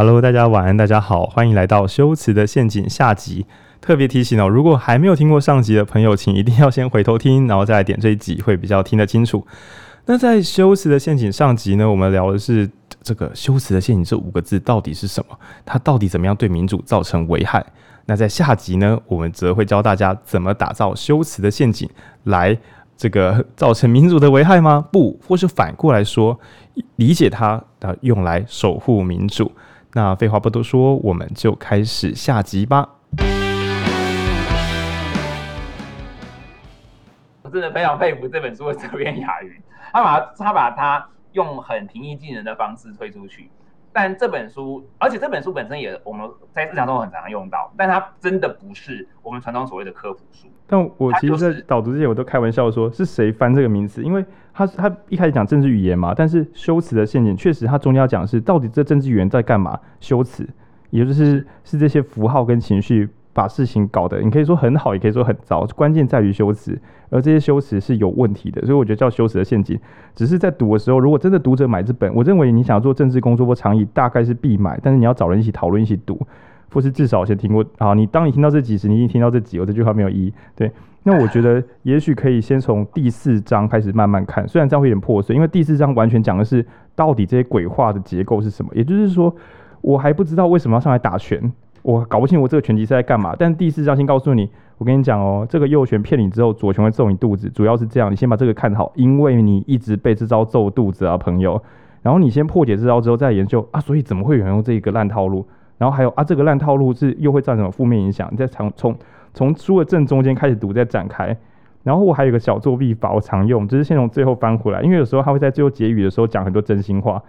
Hello，大家晚安，大家好，欢迎来到修辞的陷阱下集。特别提醒哦，如果还没有听过上集的朋友，请一定要先回头听，然后再来点这一集，会比较听得清楚。那在修辞的陷阱上集呢，我们聊的是这个修辞的陷阱这五个字到底是什么？它到底怎么样对民主造成危害？那在下集呢，我们则会教大家怎么打造修辞的陷阱，来这个造成民主的危害吗？不，或是反过来说，理解它，啊，用来守护民主。那废话不多说，我们就开始下集吧。我真的非常佩服这本书的责编雅云，他把他把它用很平易近人的方式推出去。但这本书，而且这本书本身也我们在日常中很常用到，但它真的不是我们传统所谓的科普书。但我其实，在导读之前，我都开玩笑说，是谁翻这个名词？因为他他一开始讲政治语言嘛，但是修辞的陷阱，确实他中间要讲的是到底这政治语言在干嘛？修辞，也就是是这些符号跟情绪。把事情搞得，你可以说很好，也可以说很糟，关键在于修辞，而这些修辞是有问题的，所以我觉得叫修辞的陷阱。只是在读的时候，如果真的读者买这本，我认为你想要做政治工作或倡议，大概是必买，但是你要找人一起讨论、一起读，或是至少先听过。好，你当你听到这几时，你已经听到这几，我这句话没有意义。对，那我觉得也许可以先从第四章开始慢慢看，虽然这样会有点破碎，因为第四章完全讲的是到底这些鬼话的结构是什么，也就是说，我还不知道为什么要上来打拳。我搞不清我这个拳击是在干嘛，但第四章先告诉你，我跟你讲哦，这个右拳骗你之后，左拳会揍你肚子，主要是这样，你先把这个看好，因为你一直被这招揍肚子啊，朋友。然后你先破解这招之后再研究啊，所以怎么会有人用这个烂套路？然后还有啊，这个烂套路是又会造成负面影响？你再从从从书的正中间开始读，再展开。然后我还有个小作弊法，我常用，就是先从最后翻回来，因为有时候他会在最后结语的时候讲很多真心话。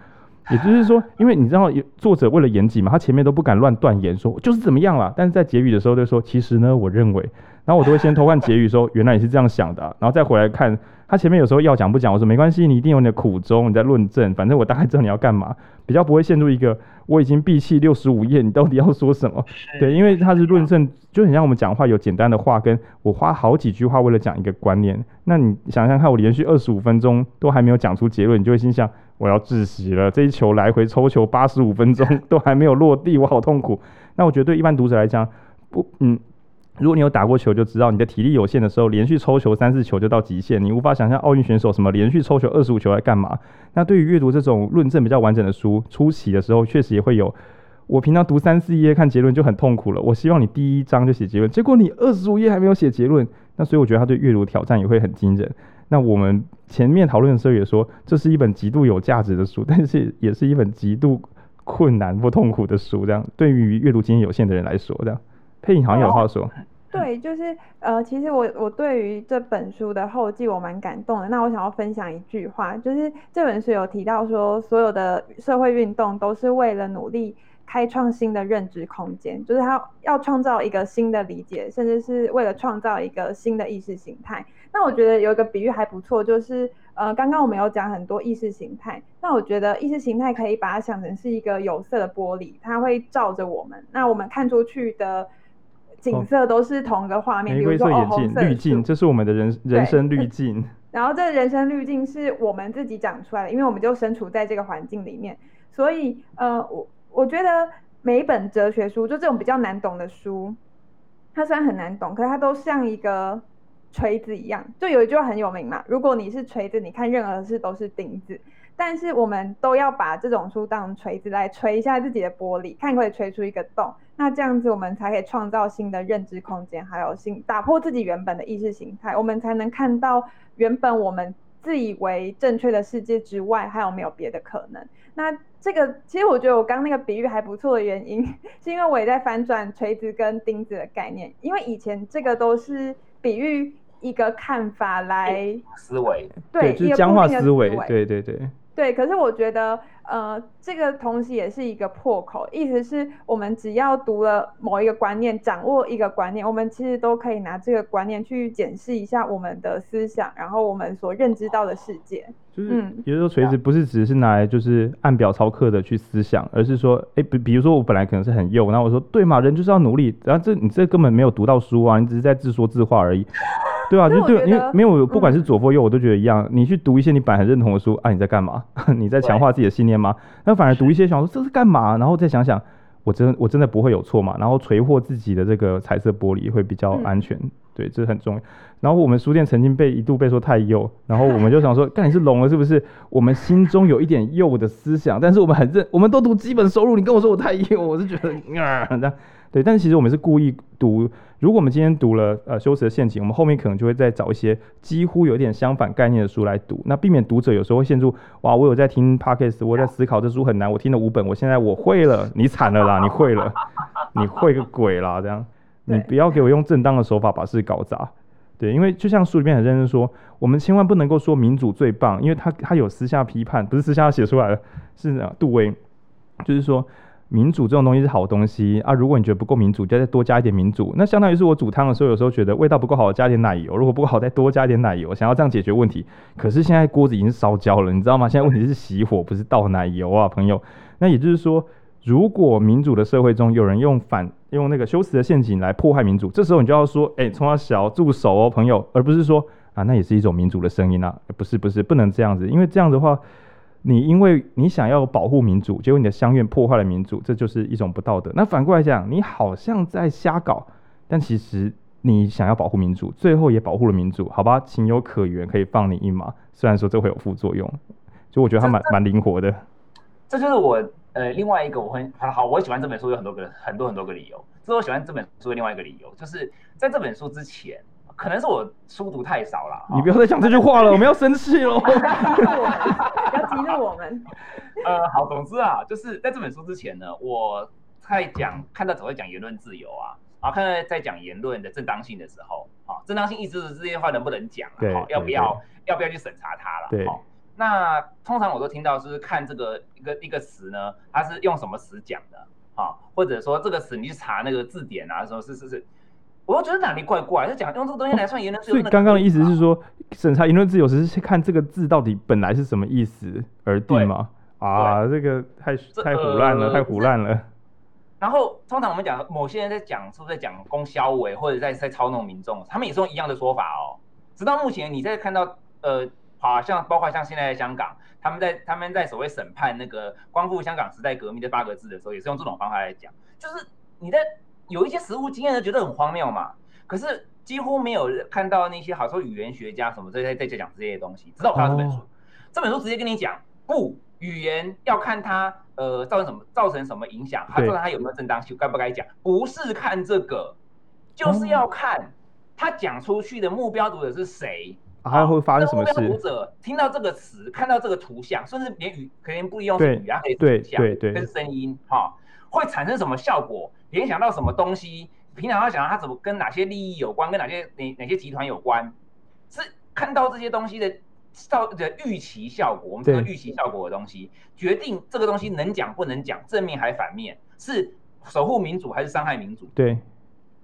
也就是说，因为你知道，作者为了严谨嘛，他前面都不敢乱断言，说就是怎么样了。但是在结语的时候就说，其实呢，我认为，然后我都会先偷看结语，说原来你是这样想的，然后再回来看他前面有时候要讲不讲，我说没关系，你一定有你的苦衷，你在论证，反正我大概知道你要干嘛，比较不会陷入一个我已经闭气六十五页，你到底要说什么？对，因为他是论证，就很像我们讲话有简单的话，跟我花好几句话为了讲一个观念，那你想想看，我连续二十五分钟都还没有讲出结论，你就会心想。我要窒息了，这一球来回抽球八十五分钟 都还没有落地，我好痛苦。那我觉得对一般读者来讲，不，嗯，如果你有打过球就知道，你的体力有限的时候，连续抽球三四球就到极限，你无法想象奥运选手什么连续抽球二十五球来干嘛。那对于阅读这种论证比较完整的书，初期的时候确实也会有。我平常读三四页看结论就很痛苦了，我希望你第一章就写结论，结果你二十五页还没有写结论，那所以我觉得他对阅读挑战也会很惊人。那我们前面讨论的时候也说，这是一本极度有价值的书，但是也是一本极度困难或痛苦的书。这样对于阅读经验有限的人来说，这样佩颖好像有话说。对，就是呃，其实我我对于这本书的后记我蛮感动的。那我想要分享一句话，就是这本书有提到说，所有的社会运动都是为了努力开创新的认知空间，就是他要创造一个新的理解，甚至是为了创造一个新的意识形态。那我觉得有一个比喻还不错，就是呃，刚刚我们有讲很多意识形态，那我觉得意识形态可以把它想成是一个有色的玻璃，它会照着我们，那我们看出去的景色都是同一个画面，哦、比如说哦，红色滤镜，这是我们的人人生滤镜。然后这人生滤镜是我们自己长出来的，因为我们就身处在这个环境里面，所以呃，我我觉得每一本哲学书，就这种比较难懂的书，它虽然很难懂，可是它都像一个。锤子一样，就有一句话很有名嘛。如果你是锤子，你看任何事都是钉子。但是我们都要把这种书当锤子来锤一下自己的玻璃，看可以锤出一个洞。那这样子，我们才可以创造新的认知空间，还有新打破自己原本的意识形态，我们才能看到原本我们自以为正确的世界之外，还有没有别的可能。那这个其实我觉得我刚刚那个比喻还不错的原因，是因为我也在反转锤子跟钉子的概念，因为以前这个都是。比喻一个看法来思维，对，就是僵化思维，对对对。对，可是我觉得，呃，这个同时也是一个破口，意思是我们只要读了某一个观念，掌握一个观念，我们其实都可以拿这个观念去检视一下我们的思想，然后我们所认知到的世界。就是，嗯，也就是说，锤子不是只是拿来就是按表操课的去思想，而是说，哎，比比如说我本来可能是很幼，然后我说，对嘛，人就是要努力，然后这你这根本没有读到书啊，你只是在自说自话而已。对啊，就对，因为没有，不管是左或右，嗯、我都觉得一样。你去读一些你本来很认同的书啊，你在干嘛？你在强化自己的信念吗？那反而读一些想说这是干嘛？然后再想想，我真我真的不会有错嘛？然后锤破自己的这个彩色玻璃会比较安全。嗯、对，这很重要。然后我们书店曾经被一度被说太右，然后我们就想说，干你是聋了是不是？我们心中有一点右的思想，但是我们很认，我们都读基本收入，你跟我说我太右，我是觉得啊这样。对，但是其实我们是故意读。如果我们今天读了呃修辞的陷阱，我们后面可能就会再找一些几乎有点相反概念的书来读，那避免读者有时候会陷入哇，我有在听 podcast，我在思考这书很难，我听了五本，我现在我会了，你惨了啦，你会了，你会个鬼啦，这样，你不要给我用正当的手法把事搞砸。对，因为就像书里面很认真说，我们千万不能够说民主最棒，因为他他有私下批判，不是私下写出来的，是杜威，就是说民主这种东西是好东西啊。如果你觉得不够民主，就再多加一点民主。那相当于是我煮汤的时候，有时候觉得味道不够好，加点奶油；如果不够好，再多加点奶油，想要这样解决问题。可是现在锅子已经烧焦了，你知道吗？现在问题是熄火，不是倒奶油啊，朋友。那也就是说。如果民主的社会中有人用反用那个修辞的陷阱来迫害民主，这时候你就要说，哎、欸，从小住手哦，朋友，而不是说啊，那也是一种民主的声音啊，不是不是，不能这样子，因为这样的话，你因为你想要保护民主，结果你的乡愿破坏了民主，这就是一种不道德。那反过来讲，你好像在瞎搞，但其实你想要保护民主，最后也保护了民主，好吧，情有可原，可以放你一马。虽然说这会有副作用，就我觉得它蛮蛮灵活的。这就是我。呃，另外一个我很好，我喜欢这本书有很多个很多很多个理由。这是我喜欢这本书的另外一个理由，就是在这本书之前，可能是我书读太少了。你不要再讲这句话了，我们要生气了。呃，好，总之啊，就是在这本书之前呢，我在讲看到总会讲言论自由啊，然后看到在讲言论的正当性的时候，啊，正当性意思是这些话能不能讲啊？对，要不要要不要去审查它了？对。那通常我都听到是看这个一个一个词呢，它是用什么词讲的啊？或者说这个词你去查那个字典啊，说是是是，我都觉得哪里怪怪，就讲用这个东西来算言论自由。所以刚刚的意思是说，审查言论自由只是看这个字到底本来是什么意思而定吗？啊，这个太太胡乱了，太胡乱了。然后通常我们讲某些人在讲是不是在讲供销委或者在在操弄民众，他们也是用一样的说法哦。直到目前你在看到呃。好像包括像现在的香港，他们在他们在所谓审判那个光复香港时代革命这八个字的时候，也是用这种方法来讲，就是你在有一些实物经验的觉得很荒谬嘛，可是几乎没有看到那些好说语言学家什么在在在讲这些东西，直到我看到这本书，哦、这本书直接跟你讲，不，语言要看它呃造成什么造成什么影响，它造成它有没有正当性，该不该讲，不是看这个，就是要看他讲出去的目标读者是谁。还会发生什么事？读者听到这个词，看到这个图像，甚至连语可能不用是语言，可以图像，对对对，是声音，哈，会产生什么效果？联想到什么东西？平常要想到它怎么跟哪些利益有关，跟哪些哪哪些集团有关？是看到这些东西的到的预期效果，我们这个预期效果的东西，决定这个东西能讲不能讲，正面还反面，是守护民主还是伤害民主？对，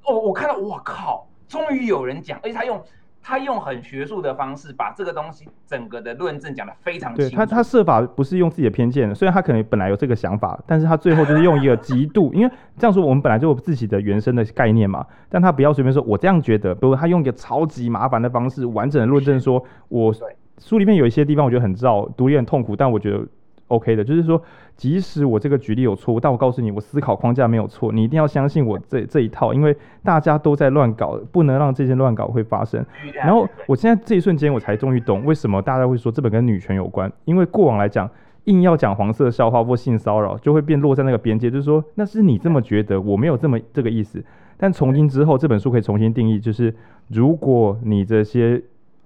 哦，我看到，我靠，终于有人讲，而且他用。他用很学术的方式把这个东西整个的论证讲得非常清楚。对，他他设法不是用自己的偏见，虽然他可能本来有这个想法，但是他最后就是用一个极度，因为这样说我们本来就有自己的原生的概念嘛，但他不要随便说我这样觉得，不过他用一个超级麻烦的方式完整的论证说，我书里面有一些地方我觉得很糟，读也很痛苦，但我觉得。OK 的，就是说，即使我这个举例有错误，但我告诉你，我思考框架没有错，你一定要相信我这这一套，因为大家都在乱搞，不能让这些乱搞会发生。然后，我现在这一瞬间，我才终于懂为什么大家会说这本跟女权有关，因为过往来讲，硬要讲黄色笑话或性骚扰，就会变落在那个边界，就是说那是你这么觉得，我没有这么这个意思。但从今之后，这本书可以重新定义，就是如果你这些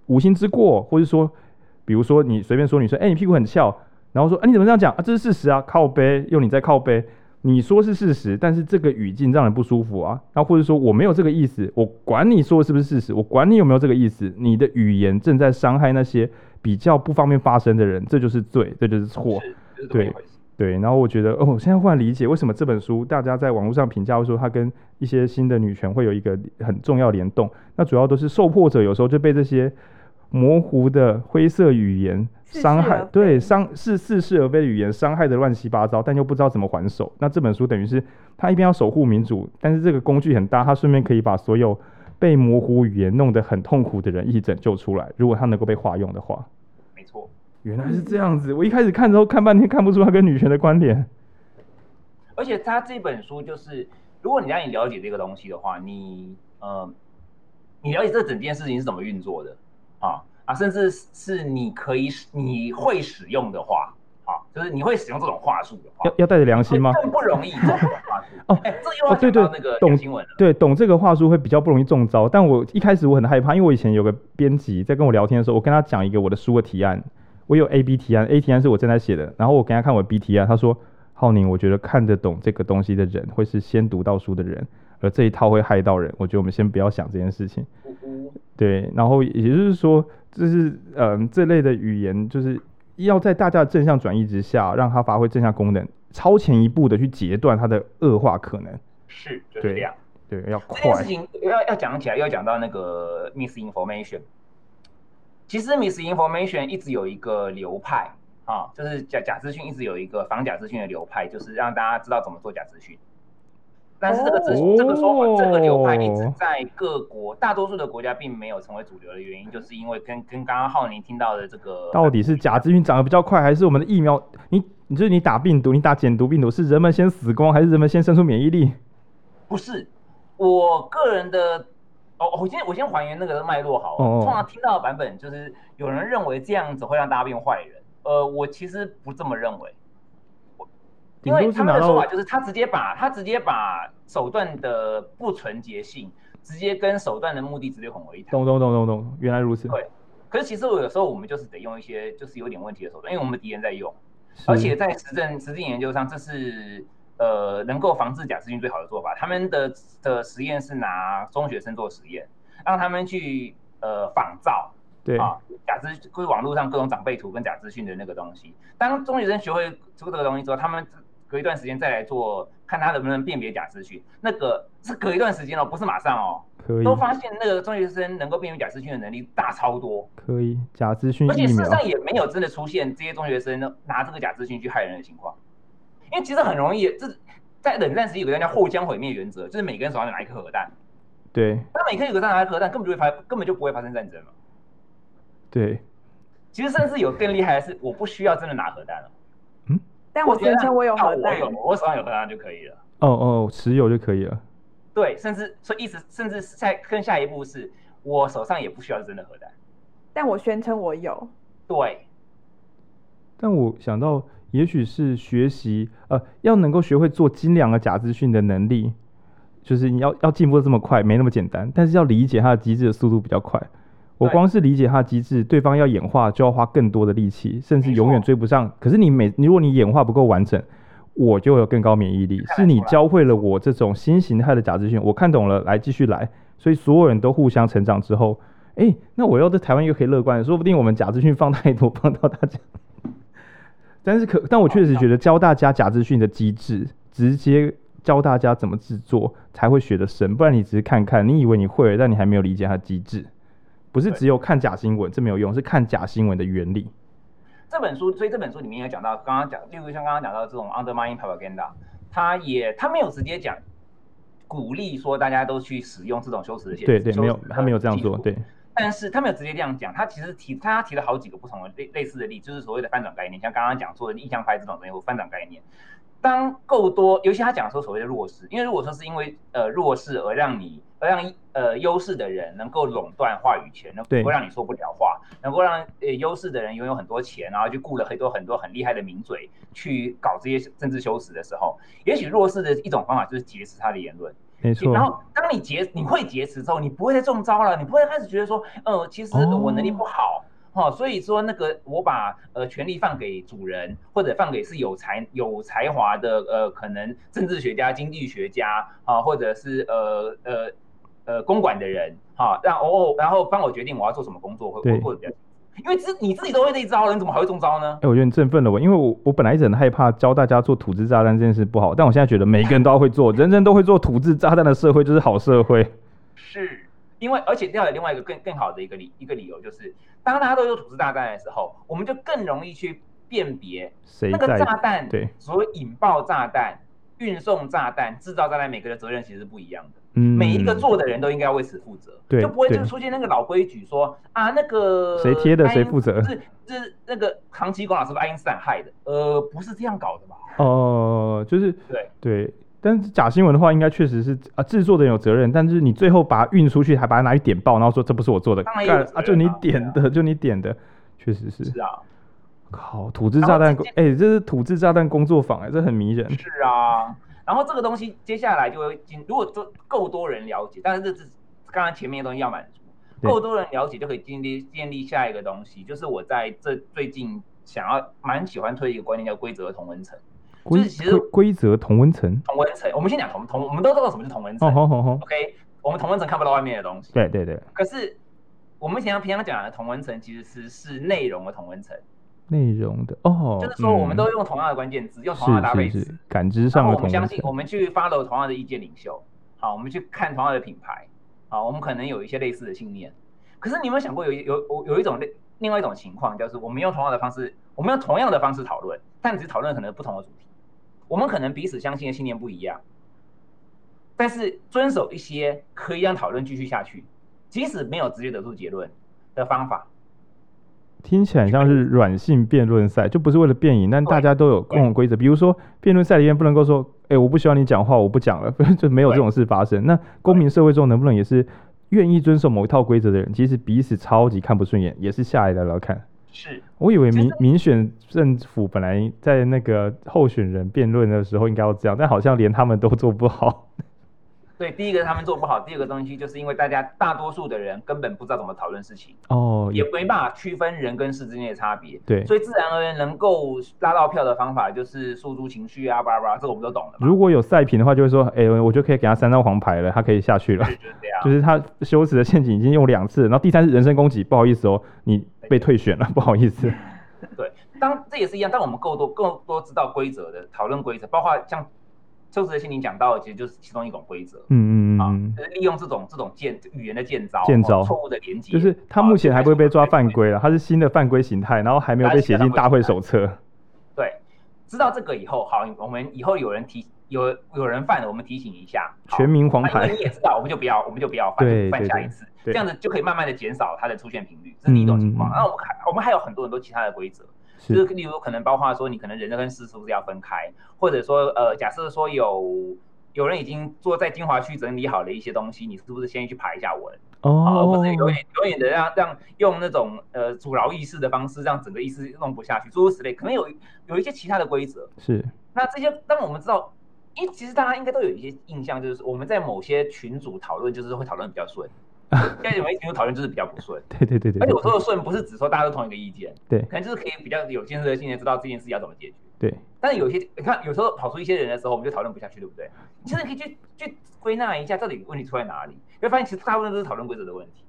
无心之过，或者说，比如说你随便说女生，哎，你屁股很翘。然后说，啊，你怎么这样讲啊？这是事实啊，靠背，用你在靠背，你说是事实，但是这个语境让人不舒服啊。然后或者说我没有这个意思，我管你说的是不是事实，我管你有没有这个意思，你的语言正在伤害那些比较不方便发声的人，这就是罪，这就是错。对对。然后我觉得，哦，我现在忽然理解为什么这本书大家在网络上评价会说它跟一些新的女权会有一个很重要联动，那主要都是受迫者有时候就被这些。模糊的灰色语言伤害，对伤是似是而非的语言伤害的乱七八糟，但又不知道怎么还手。那这本书等于是他一边要守护民主，但是这个工具很大，他顺便可以把所有被模糊语言弄得很痛苦的人一起拯救出来。如果他能够被化用的话，没错，原来是这样子。我一开始看之后看半天看不出他跟女权的关联。而且他这本书就是，如果你让你了解这个东西的话，你呃，你了解这整件事情是怎么运作的啊啊，甚至是你可以你会使用的话。啊就是你会使用这种话术的话，要要带着良心吗？更不容易中话术哦。哎、欸，这又要讲到那个懂新闻了。对，懂这个话术会比较不容易中招。但我一开始我很害怕，因为我以前有个编辑在跟我聊天的时候，我跟他讲一个我的书的提案，我有 A B 提案，A 提案是我正在写的，然后我给他看我的 B 提案，他说：“浩宁，我觉得看得懂这个东西的人会是先读到书的人，而这一套会害到人。我觉得我们先不要想这件事情。嗯嗯”对，然后也就是说，就是嗯、呃，这类的语言就是。要在大家的正向转移之下，让它发挥正向功能，超前一步的去截断它的恶化可能。是，就是这样。对，对，要快。这件事情要要讲起来，要讲到那个 misinformation。其实 misinformation 一直有一个流派啊，就是假假资讯一直有一个防假资讯的流派，就是让大家知道怎么做假资讯。但是这个资、oh, 这个说法，这个流派一直在各国大多数的国家并没有成为主流的原因，就是因为跟跟刚刚浩宁听到的这个，到底是假资讯长得比较快，还是我们的疫苗？你你就是你打病毒，你打减毒病毒，是人们先死光，还是人们先生出免疫力？不是，我个人的哦，我先我先还原那个脉络好了。Oh. 通常听到的版本就是有人认为这样子会让大家变坏人，呃，我其实不这么认为。因为他们的说法就是，他直接把他直接把手段的不纯洁性，直接跟手段的目的直接混为一谈。懂懂懂懂懂，原来如此。对，可是其实我有时候我们就是得用一些就是有点问题的手段，因为我们敌人在用，而且在实证实证研究上，这是呃能够防治假资讯最好的做法。他们的的实验是拿中学生做实验，让他们去呃仿造，对啊，假资就是网络上各种长辈图跟假资讯的那个东西。当中学生学会出这个东西之后，他们隔一段时间再来做，看他能不能辨别假资讯。那个是隔一段时间哦，不是马上哦。可以。都发现那个中学生能够辨别假资讯的能力大超多。可以，假资讯。而且事实上也没有真的出现这些中学生拿这个假资讯去害人的情况。因为其实很容易，这在冷战时有个叫后江毁灭原则，就是每个人手上拿一颗核弹。对。那每个人手上拿一颗核弹，根本就会发，根本就不会发生战争了。对。其实甚至有更厉害的是，我不需要真的拿核弹了。但我宣称我有核弹，我有，我手上有核弹就可以了。哦哦，持有就可以了。对，甚至所以意思，甚至在更下一步是，我手上也不需要真的核弹。但我宣称我有。对。但我想到，也许是学习，呃，要能够学会做精良的假资讯的能力，就是你要要进步的这么快，没那么简单。但是要理解它的机制的速度比较快。我光是理解它的机制，对方要演化就要花更多的力气，甚至永远追不上。可是你每如果你演化不够完整，我就有更高免疫力。是你教会了我这种新形态的假资讯，我看懂了，来继续来。所以所有人都互相成长之后，哎、欸，那我要在台湾又可以乐观，说不定我们假资讯放太多，放到大家。但是可，但我确实觉得教大家假资讯的机制，直接教大家怎么制作，才会学得深。不然你只是看看，你以为你会了，但你还没有理解它的机制。不是只有看假新闻，这没有用，是看假新闻的原理。这本书，所以这本书里面也讲到，刚刚讲，例如像刚刚讲到这种 undermining propaganda，他也他没有直接讲鼓励说大家都去使用这种修辞的写。对对，没有，他没有这样做，对。但是他没有直接这样讲，他其实提他提了好几个不同的类类似的例，就是所谓的翻转概念，像刚刚讲说的印象派这种东西，或翻转概念。当够多，尤其他讲说所谓的弱势，因为如果说是因为呃弱势而让你而让呃优势的人能够垄断话语权，能够让你说不了话，能够让呃优势的人拥有很多钱，然后就雇了很多很多很厉害的名嘴去搞这些政治修辞的时候，也许弱势的一种方法就是劫持他的言论。没错。然后当你劫你会劫持之后，你不会再中招了，你不会开始觉得说，呃，其实我能力不好。哦哦，所以说那个我把呃权力放给主人，或者放给是有才有才华的呃可能政治学家、经济学家啊，或者是呃呃呃公管的人哈，让哦然后帮我决定我要做什么工作会会比较，因为自你自己都会这一招，你怎么还会中招呢？哎、欸，我觉得你振奋了我，因为我我本来一直很害怕教大家做土制炸弹这件事不好，但我现在觉得每个人都要会做，人人都会做土制炸弹的社会就是好社会。是。因为，而且要有另外一个更更好的一个理一个理由，就是当大家都有土制炸弹的时候，我们就更容易去辨别那个炸弹，对，所谓引爆炸弹运送炸弹、制造炸弹，每个的责任其实是不一样的。嗯，每一个做的人都应该要为此负责，对，就不会就出现那个老规矩说啊，那个谁贴的谁负责，是是那个唐奇广老师是爱因斯坦害的，呃，不是这样搞的吧？哦、呃，就是对对，但是假新闻的话，应该确实是啊，制作的人有责任，但是你最后把它运出去，还把它拿去点爆，然后说这不是我做的，当然啊，啊，就你点的，就你点的，确实是。是啊。靠，土制炸弹，哎、欸，这是土制炸弹工作坊，哎，这很迷人。是啊，然后这个东西接下来就会进，如果就够多人了解，但是这是刚刚前面的东西要满足，够多人了解就可以建立建立下一个东西，就是我在这最近想要蛮喜欢推一个观念叫规则同温层，就是其实规则同温层，同温层，我们先讲同同，我们都知道什么是同温层，哦，好好好，OK，我们同温层看不到外面的东西，对对对，可是我们平常平常讲的同温层其实是是内容的同温层。内容的哦，就是说我们都用同样的关键字，嗯，用同样的搭配词，感知上的。我们相信，我们去 follow 同样的意见领袖，好，我们去看同样的品牌，好，我们可能有一些类似的信念。可是你有没有想过有，有有有一种另另外一种情况，就是我们用同样的方式，我们用同样的方式讨论，但只是讨论可能不同的主题。我们可能彼此相信的信念不一样，但是遵守一些可以让讨论继续下去，即使没有直接得出结论的方法。听起来像是软性辩论赛，就不是为了辩赢，但大家都有共同规则。比如说，辩论赛里面不能够说，哎、欸，我不需要你讲话，我不讲了，就没有这种事发生。那公民社会中能不能也是愿意遵守某一套规则的人，其实彼此超级看不顺眼，也是下来聊聊看。是，我以为民民选政府本来在那个候选人辩论的时候应该要这样，但好像连他们都做不好。对，第一个他们做不好，第二个东西就是因为大家大多数的人根本不知道怎么讨论事情，哦，也没办法区分人跟事之间的差别，对，所以自然而然能够拉到票的方法就是诉诸情绪啊，巴拉巴拉，这个我们都懂的。如果有赛评的话，就会说，哎，我就可以给他三张黄牌了，他可以下去了。就是这样，就是他羞耻的陷阱已经用两次，然后第三次人身攻击，不好意思哦，你被退选了，不好意思。对，当这也是一样，当我们够多够多知道规则的讨论规则，包括像。秋实的心灵讲到的，其实就是其中一种规则。嗯嗯嗯，啊，就是利用这种这种建语言的建造，建造错误的连接，就是他目前还不会被抓犯规了，他是新的犯规形态，然后还没有被写进大会手册。对，知道这个以后，好，我们以后有人提有有人犯了，我们提醒一下，全民黄牌。你也知道，我们就不要，我们就不要犯，对犯下一次，这样子就可以慢慢的减少它的出现频率，这是第一种情况。那、嗯、我们还我们还有很多很多其他的规则。就是例如可能包括说，你可能人跟事是不是要分开，或者说呃，假设说有。有人已经坐在精华区整理好了一些东西，你是不是先去排一下文？哦，而不是永远永远的让让用那种呃阻挠议事的方式，让整个议事弄不下去，诸如此类，可能有有一些其他的规则。是。那这些当我们知道，因为其实大家应该都有一些印象，就是我们在某些群组讨论，就是会讨论比较顺。现在有没有群组讨论就是比较不顺？对对对对。而且我说的顺，不是指说大家都同一个意见，对，可能就是可以比较有建设性的知道这件事要怎么解决。对。但是有些你看，有时候跑出一些人的时候，我们就讨论不下去，对不对？你现在可以去去归纳一下，到底问题出在哪里？你会发现，其实大部分都是讨论规则的问题。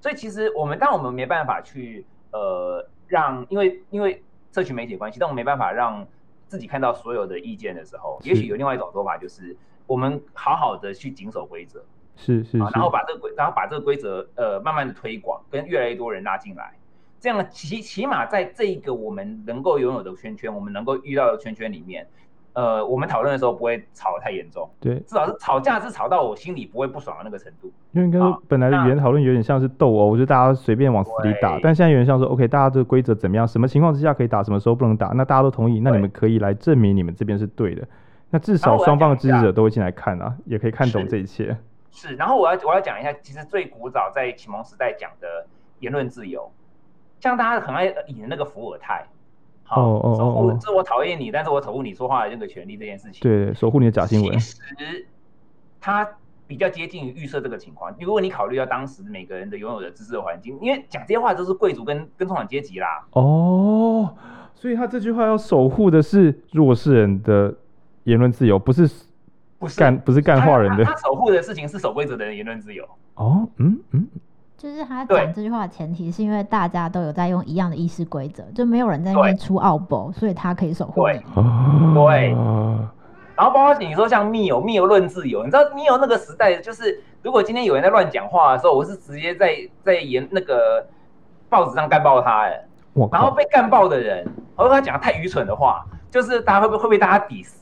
所以，其实我们当我们没办法去呃让，因为因为社群媒体关系，但我们没办法让自己看到所有的意见的时候，也许有另外一种说法，就是我们好好的去谨守规则，是是，是，然后把这个规，然后把这个规则呃慢慢的推广，跟越来越多人拉进来。这样起起码在这个我们能够拥有的圈圈，我们能够遇到的圈圈里面，呃，我们讨论的时候不会吵得太严重。对，至少是吵架是吵到我心里不会不爽的那个程度。因为跟本来的语言讨论有点像是斗殴，我觉得大家随便往死里打。但现在有点像说，OK，大家这个规则怎么样？什么情况之下可以打？什么时候不能打？那大家都同意，那你们可以来证明你们这边是对的。那至少双方的支持者都会进来看啊，也可以看懂这一切。是，然后我要我要讲一下，其实最古早在启蒙时代讲的言论自由。像大家很爱引的那个伏尔泰，好，守护，这、oh, oh, oh. 我讨厌你，但是我守护你说话的这个权利这件事情，对，守护你的假新闻。其实他比较接近于预设这个情况。如果你考虑到当时每个人的拥有的知识的环境，因为讲这些话都是贵族跟跟中产阶级啦。哦、oh,，所以他这句话要守护的是弱势人的言论自由，不是不是干不是干话人的。他，他，他守护的事情是守规则的人言论自由。哦、oh,，嗯嗯。就是他讲这句话的前提是因为大家都有在用一样的议事规则，就没有人在那边出奥博，所以他可以守护你。对，然后包括你说像密友、密友论自由，你知道密友那个时代，就是如果今天有人在乱讲话的时候，我是直接在在言那个报纸上干爆他，哎，然后被干爆的人，我跟他讲的太愚蠢的话，就是大家会不会会被大家 diss？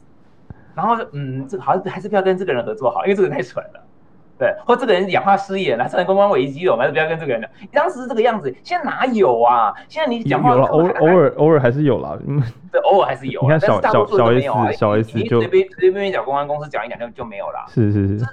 然后嗯，这好像还是不要跟这个人合作好，因为这个人太蠢了。对，或这个人讲话失言了，造成公关危机了，我们还是不要跟这个人讲。你当时是这个样子，现在哪有啊？现在你讲话有了，偶偶尔偶尔还是有啦。嗯，对，偶尔还是有。你看小小小 S 小 S 就随便随便便讲公关公司讲一讲就就没有了。是是是。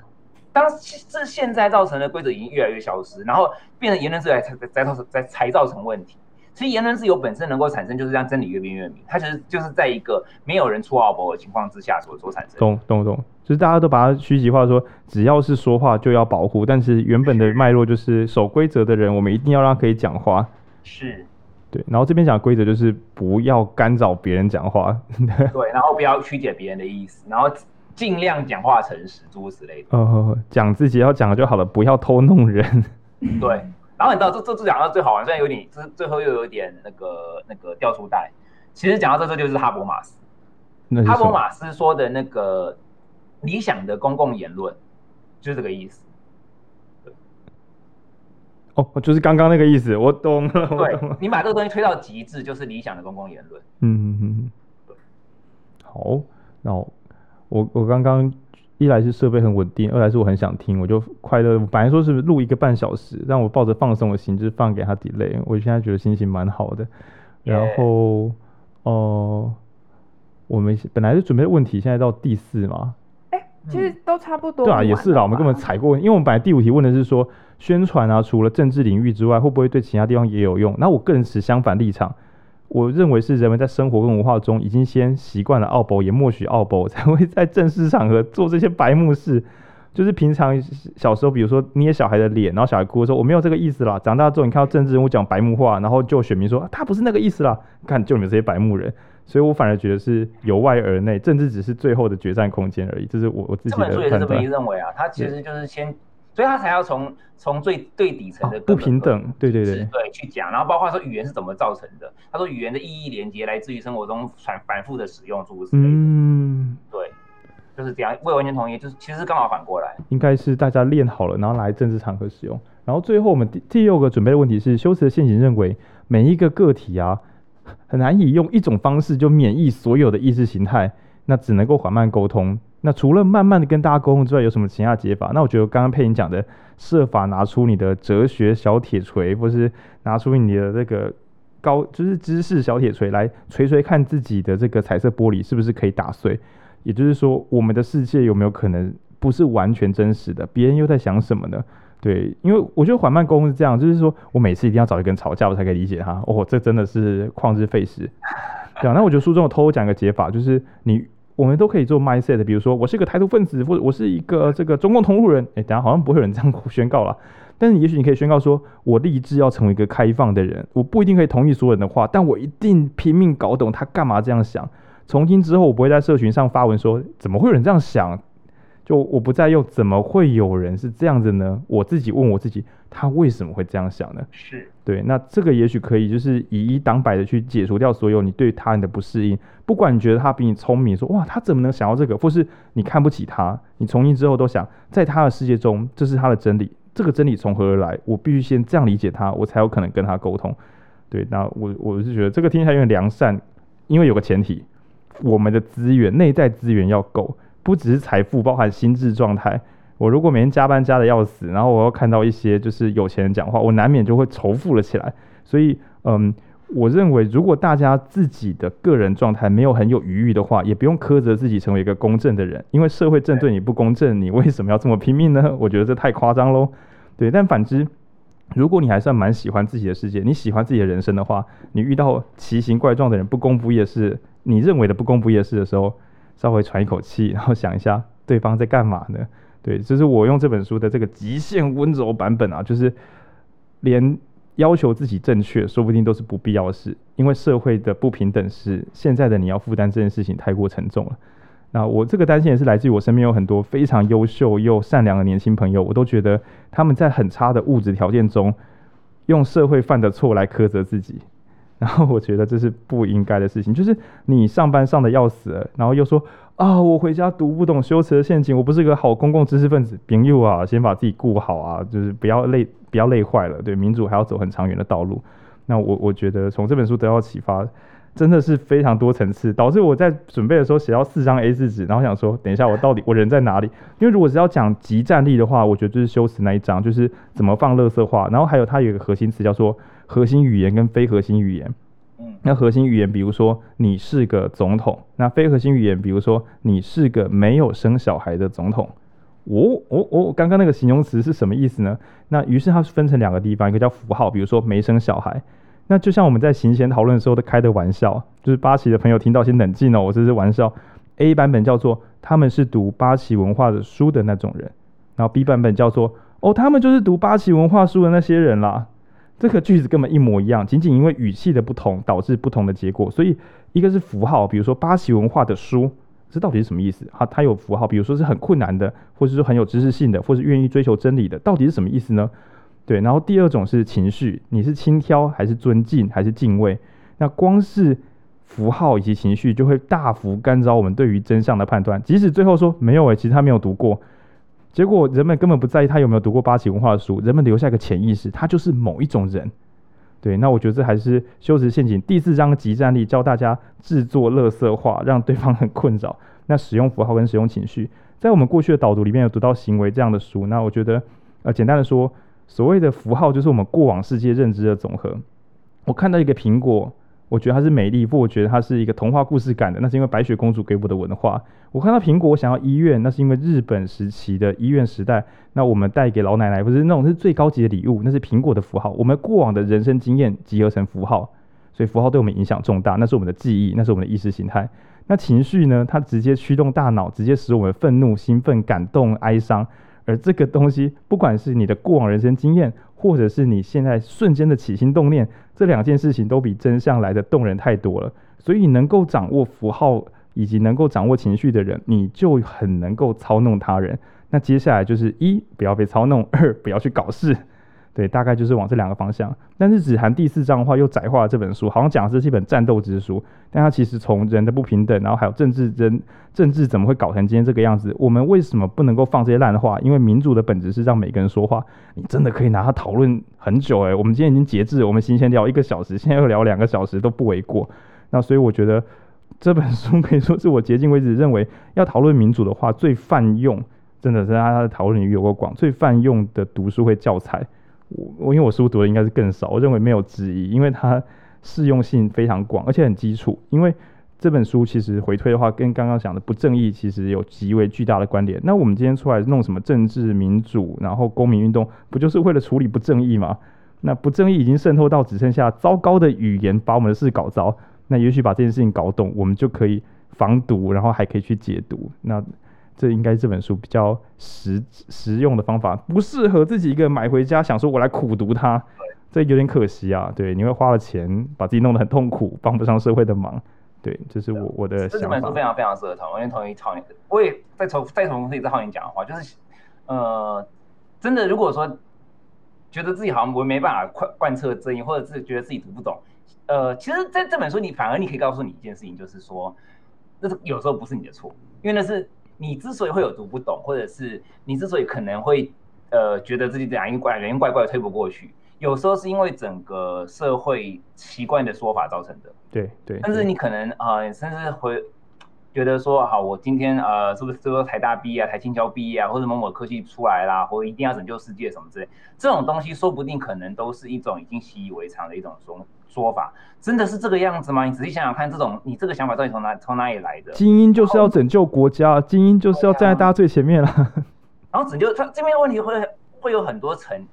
当这现在造成的规则已经越来越消失，然后变成言论自由才才造成才才造成问题。其实言论自由本身能够产生，就是让真理越辩越明。它其实就是在一个没有人出奥博的情况之下所所产生。懂懂懂，就是大家都把它虚极化说，说只要是说话就要保护，但是原本的脉络就是守规则的人，我们一定要让他可以讲话。是，对。然后这边讲的规则就是不要干扰别人讲话。对，然后不要曲解别人的意思，然后尽量讲话诚实，诸如此类的。哦，讲自己要讲的就好了，不要偷弄人。对。然后你知道这这这讲到最好玩，虽然有点，这最后又有点那个那个掉书袋。其实讲到这这就是哈伯马斯。哈伯马斯说的那个理想的公共言论，就是这个意思。哦，就是刚刚那个意思，我懂了。对，你把这个东西推到极致，就是理想的公共言论。嗯嗯嗯。对。好，那我我我刚刚。一来是设备很稳定，二来是我很想听，我就快乐。本来说是录一个半小时，让我抱着放松的心，就是放给他 delay。我现在觉得心情蛮好的。然后，哦 Yeah.、呃，我们本来是准备问题，现在到第四嘛？哎、欸，其实都差不多。对啊，也是啦，我们根本踩过，因为我们本来第五题问的是说宣传啊，除了政治领域之外，会不会对其他地方也有用？那我个人持相反立场。我认为是人们在生活跟文化中已经先习惯了奥博，也默许奥博，才会在正式场合做这些白目事。就是平常小时候，比如说捏小孩的脸，然后小孩哭的时候，我没有这个意思啦。长大之后，你看到政治人物讲白目话，然后就选民说他不是那个意思啦。看，就你们这些白目人，所以我反而觉得是由外而内，政治只是最后的决战空间而已。这是我我自己。这本书也是这么认为啊，他其实就是先。所以他才要从从最最底层的、啊、不平等，对对对对去讲，然后包括说语言是怎么造成的。他说语言的意义连接来自于生活中反反复的使用诸如此类的。嗯，对，就是这样。未完全同意，就是其实是刚好反过来，应该是大家练好了，然后来政治场合使用。然后最后我们第第六个准备的问题是，修辞的陷阱认为每一个个体啊，很难以用一种方式就免疫所有的意识形态，那只能够缓慢沟通。那除了慢慢的跟大家沟通之外，有什么其他解法？那我觉得刚刚佩颖讲的，设法拿出你的哲学小铁锤，或是拿出你的这个高，就是知识小铁锤来锤锤看自己的这个彩色玻璃是不是可以打碎。也就是说，我们的世界有没有可能不是完全真实的？别人又在想什么呢？对，因为我觉得缓慢沟通是这样，就是说我每次一定要找一个人吵架，我才可以理解他。哦，这真的是旷日费时。对啊，那我觉得书中有偷偷讲一个解法，就是你。我们都可以做 mindset，比如说我是一个台独分子，或者我是一个这个中共同路人。哎，等下好像不会有人这样宣告了，但是也许你可以宣告说，我立志要成为一个开放的人。我不一定可以同意所有人的话，但我一定拼命搞懂他干嘛这样想。从今之后，我不会在社群上发文说怎么会有人这样想。就我不再用怎么会有人是这样子呢？我自己问我自己，他为什么会这样想呢？是对，那这个也许可以就是以一当百的去解除掉所有你对他人的不适应。不管你觉得他比你聪明，说哇他怎么能想到这个，或是你看不起他，你从今之后都想在他的世界中这是他的真理，这个真理从何而来？我必须先这样理解他，我才有可能跟他沟通。对，那我我是觉得这个听起来有点良善，因为有个前提，我们的资源内在资源要够。不只是财富，包含心智状态。我如果每天加班加的要死，然后我又看到一些就是有钱人讲话，我难免就会仇富了起来。所以，嗯，我认为如果大家自己的个人状态没有很有余裕的话，也不用苛责自己成为一个公正的人，因为社会正对你不公正，你为什么要这么拼命呢？我觉得这太夸张喽。对，但反之，如果你还算蛮喜欢自己的世界，你喜欢自己的人生的话，你遇到奇形怪状的人不公不义的事，你认为的不公不义的事的时候。稍微喘一口气，然后想一下对方在干嘛呢？对，就是我用这本书的这个极限温柔版本啊，就是连要求自己正确，说不定都是不必要的事，因为社会的不平等是现在的你要负担这件事情太过沉重了。那我这个担心也是来自于我身边有很多非常优秀又善良的年轻朋友，我都觉得他们在很差的物质条件中，用社会犯的错来苛责自己。然后我觉得这是不应该的事情，就是你上班上的要死了，然后又说啊，我回家读不懂修辞的陷阱，我不是个好公共知识分子。朋友啊，先把自己顾好啊，就是不要累，不要累坏了。对，民主还要走很长远的道路。那我我觉得从这本书得到启发，真的是非常多层次，导致我在准备的时候写到四张 A 四纸，然后想说，等一下我到底我人在哪里？因为如果是要讲即战力的话，我觉得就是修辞那一章，就是怎么放垃圾话，然后还有它有一个核心词叫做核心语言跟非核心语言。嗯，那核心语言比如说你是个总统，那非核心语言比如说你是个没有生小孩的总统。哦哦哦，刚刚那个形容词是什么意思呢？那于是它分成两个地方，一个叫符号，比如说没生小孩。那就像我们在行前讨论的时候都开的玩笑，就是八旗的朋友听到先冷静哦，我这是玩笑。A 版本叫做他们是读八旗文化的书的那种人，然后 B 版本叫做哦，他们就是读八旗文化书的那些人啦。这个句子根本一模一样，仅仅因为语气的不同导致不同的结果。所以一个是符号，比如说巴西文化的书，这到底是什么意思？它它有符号，比如说是很困难的，或者说很有知识性的，或是愿意追求真理的，到底是什么意思呢？对，然后第二种是情绪，你是轻佻还是尊敬还是敬畏？那光是符号以及情绪就会大幅干扰我们对于真相的判断。即使最后说没有诶，其实他没有读过，结果人们根本不在意他有没有读过八旗文化的书，人们留下一个潜意识，他就是某一种人。对，那我觉得这还是修辞陷阱第四章集战力教大家制作垃圾话，让对方很困扰。那使用符号跟使用情绪，在我们过去的导读里面有读到行为这样的书，那我觉得呃简单的说。所谓的符号就是我们过往世界认知的总和。我看到一个苹果，我觉得它是美丽，不，我觉得它是一个童话故事感的，那是因为白雪公主给我的文化。我看到苹果，我想要医院，那是因为日本时期的医院时代，那我们带给老奶奶不是那种是最高级的礼物，那是苹果的符号。我们过往的人生经验集合成符号，所以符号对我们影响重大，那是我们的记忆，那是我们的意识形态。那情绪呢？它直接驱动大脑，直接使我们愤怒、兴奋、感动、哀伤。而这个东西，不管是你的过往人生经验，或者是你现在瞬间的起心动念，这两件事情都比真相来的动人太多了。所以，能够掌握符号以及能够掌握情绪的人，你就很能够操弄他人。那接下来就是一，不要被操弄；二，不要去搞事。对，大概就是往这两个方向。但是，只含第四章的话，又窄化了这本书，好像讲的是一本战斗之书。但它其实从人的不平等，然后还有政治人政治怎么会搞成今天这个样子？我们为什么不能够放这些烂话？因为民主的本质是让每个人说话。你真的可以拿它讨论很久诶、欸，我们今天已经节制，我们新鲜聊一个小时，现在又聊两个小时都不为过。那所以我觉得这本书可以说是我迄今为止认为要讨论民主的话最泛用，真的是它的讨论领域有够广，最泛用的读书会教材。我我因为我书读的应该是更少，我认为没有之一，因为它适用性非常广，而且很基础。因为这本书其实回推的话，跟刚刚讲的不正义其实有极为巨大的关联。那我们今天出来弄什么政治民主，然后公民运动，不就是为了处理不正义吗？那不正义已经渗透到只剩下糟糕的语言把我们的事搞糟。那也许把这件事情搞懂，我们就可以防毒，然后还可以去解读。那。这应该是这本书比较实实用的方法，不适合自己一个买回家想说我来苦读它，这有点可惜啊。对，你会花了钱把自己弄得很痛苦，帮不上社会的忙。对，这是我我的想法。这本书非常非常适合他，我也同意超你。我也再从再从自己再好你讲的话，就是呃，真的如果说觉得自己好像我没办法贯贯彻真意，或者是觉得自己读不懂，呃，其实在这本书你反而你可以告诉你一件事情，就是说，那是有时候不是你的错，因为那是。你之所以会有读不懂，或者是你之所以可能会呃觉得自己怎样，因为怪人怪怪推不过去，有时候是因为整个社会习惯的说法造成的。对对。但是你可能啊、呃，甚至会觉得说，好，我今天呃是不是说台大毕业啊，台青交毕业啊，或者某某科技出来啦，或者一定要拯救世界什么之类，这种东西说不定可能都是一种已经习以为常的一种说说法。真的是这个样子吗？你仔细想想看，这种你这个想法到底从哪从哪里来的？精英就是要拯救国家，精英就是要站在大家最前面了。然后拯救他这边的问题会会有很多层，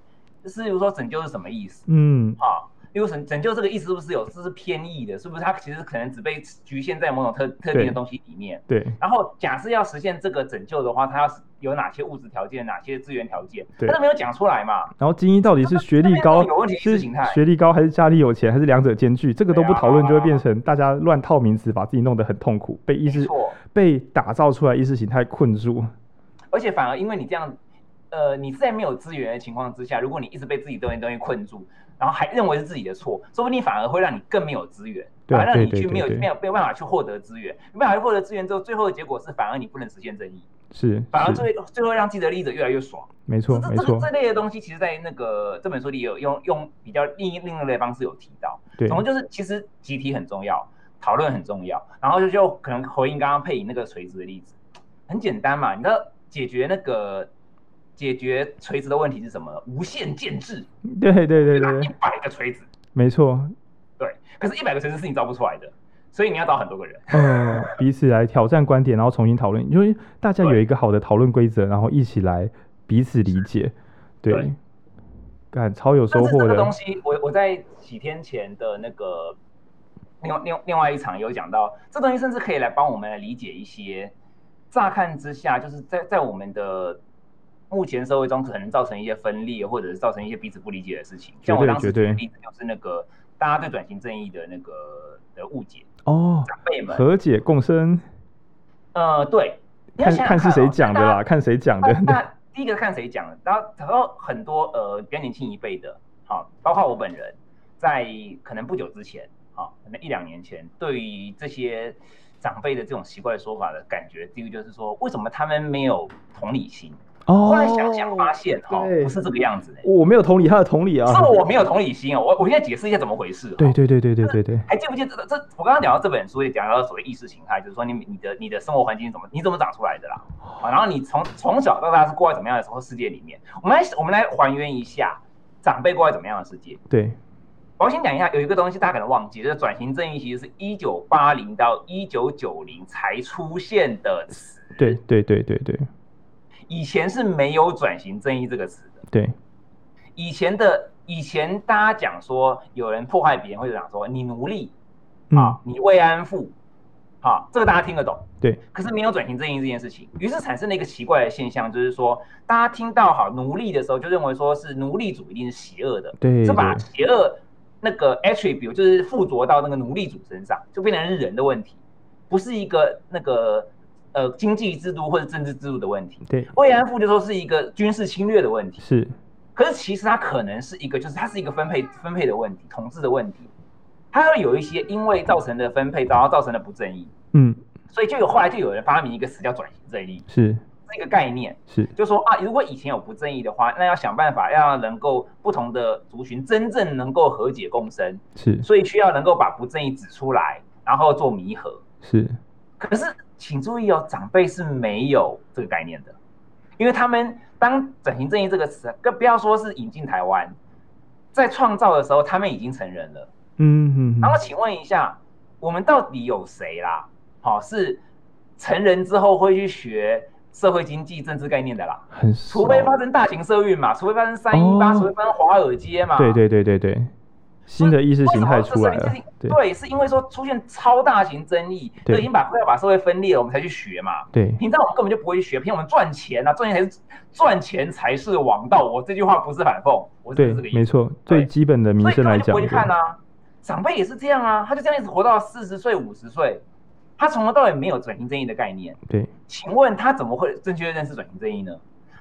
就是比如说拯救是什么意思？嗯，好。因为拯拯救这个意思是不是有这是偏义的？是不是它其实可能只被局限在某种特特定的东西里面？对。对，然后假设要实现这个拯救的话，它要有哪些物质条件，哪些资源条件？对。它都没有讲出来嘛。然后精英到底是学历高，是学历高还是家里有钱，还是两者兼具？这个都不讨论，就会变成大家乱套名词，把自己弄得很痛苦，被意识被打造出来意识形态困住。而且反而因为你这样，呃，你在没有资源的情况之下，如果你一直被自己东西东西困住。然后还认为是自己的错，说不定反而会让你更没有资源，反而让你去没有没有没有办法去获得资源，没办法去获得资源之后，最后的结果是反而你不能实现正义，是反而最最后让既得利益者越来越爽。没错，没错。这类的东西，其实，在那个这本书里有用用比较另另一类的方式有提到。对，总之就是其实集体很重要，讨论很重要。然后就就可能回应刚刚佩颖那个垂直的例子，很简单嘛，你知道解决那个解决锤子的问题是什么？无限建制。对对对对对，一百个锤子。没错。对，可是，一百个锤子是你造不出来的，所以你要找很多个人。嗯，彼此来挑战观点，然后重新讨论，因为大家有一个好的讨论规则，然后一起来彼此理解。对。干，超有收获的。这个东西，我我在几天前的那个另外另另外一场有讲到，这东西甚至可以来帮我们来理解一些，乍看之下就是在在我们的目前社会中可能造成一些分裂，或者是造成一些彼此不理解的事情。像我当时举的例子就是那个大家对转型正义的那个的误解哦，长辈们和解共生。呃，对，看看是谁讲的啦，看谁讲的。那 第一个看谁讲的，然后然后很多呃比较年轻一辈的，好，包括我本人，在可能不久之前，好，可能一两年前，对于这些长辈的这种奇怪的说法的感觉，第一个就是说，为什么他们没有同理心？后来想想发现，哈，不是这个样子的。我没有同理他的同理啊，是我没有同理心哦。我我现在解释一下怎么回事。对对对对对对对。还记不记得这这？我刚刚讲到这本书也讲到所谓意识形态，就是说你你的你的生活环境怎么你怎么长出来的啦？啊，然后你从从小到大是过在怎么样的生活世界里面？我们来我们来还原一下长辈过在怎么样的世界。对。我要先讲一下，有一个东西大家可能忘记，就是转型正义其实是一九八零到一九九零才出现的词。对对对对对。以前是没有转型正义这个词的。对，以前的以前大家讲说有人破坏别人，或者讲说你奴隶，啊，你慰安妇，啊，这个大家听得懂。对。可是没有转型正义这件事情，于是产生了一个奇怪的现象，就是说大家听到好奴隶的时候，就认为说是奴隶主一定是邪恶的，对，是把邪恶那个 attribute 就是附着到那个奴隶主身上，就变成是人的问题，不是一个那个。呃，经济制度或者政治制度的问题，对，慰安妇就说是一个军事侵略的问题，是。可是其实它可能是一个，就是它是一个分配分配的问题，统治的问题，它会有一些因为造成的分配，然后造成的不正义，嗯，所以就有后来就有人发明一个词叫转型正义，是。这个概念，是，就说啊，如果以前有不正义的话，那要想办法要能够不同的族群真正能够和解共生，是，所以需要能够把不正义指出来，然后做弥合，是，可是。请注意哦，长辈是没有这个概念的，因为他们当“整形正义”这个词，更不要说是引进台湾，在创造的时候，他们已经成人了。嗯嗯。然后请问一下，我们到底有谁啦？好，是成人之后会去学社会经济、政治概念的啦？很，除非发生大型社运嘛，除非发生三一八，除非发生华尔街嘛。对对对对对。新的意识形态出来了，对，对，是因为说出现超大型争议，就已经把快要把社会分裂了，我们才去学嘛。对，平常我们根本就不会去学，凭我们赚钱啊，赚钱才是赚钱才是王道。我这句话不是反讽，我是这个意思。没错，最基本的民生来讲，不会看啊。长辈也是这样啊，他就这样一直活到四十岁、五十岁，他从头到尾没有转型正义的概念。对，请问他怎么会正确认识转型正义呢？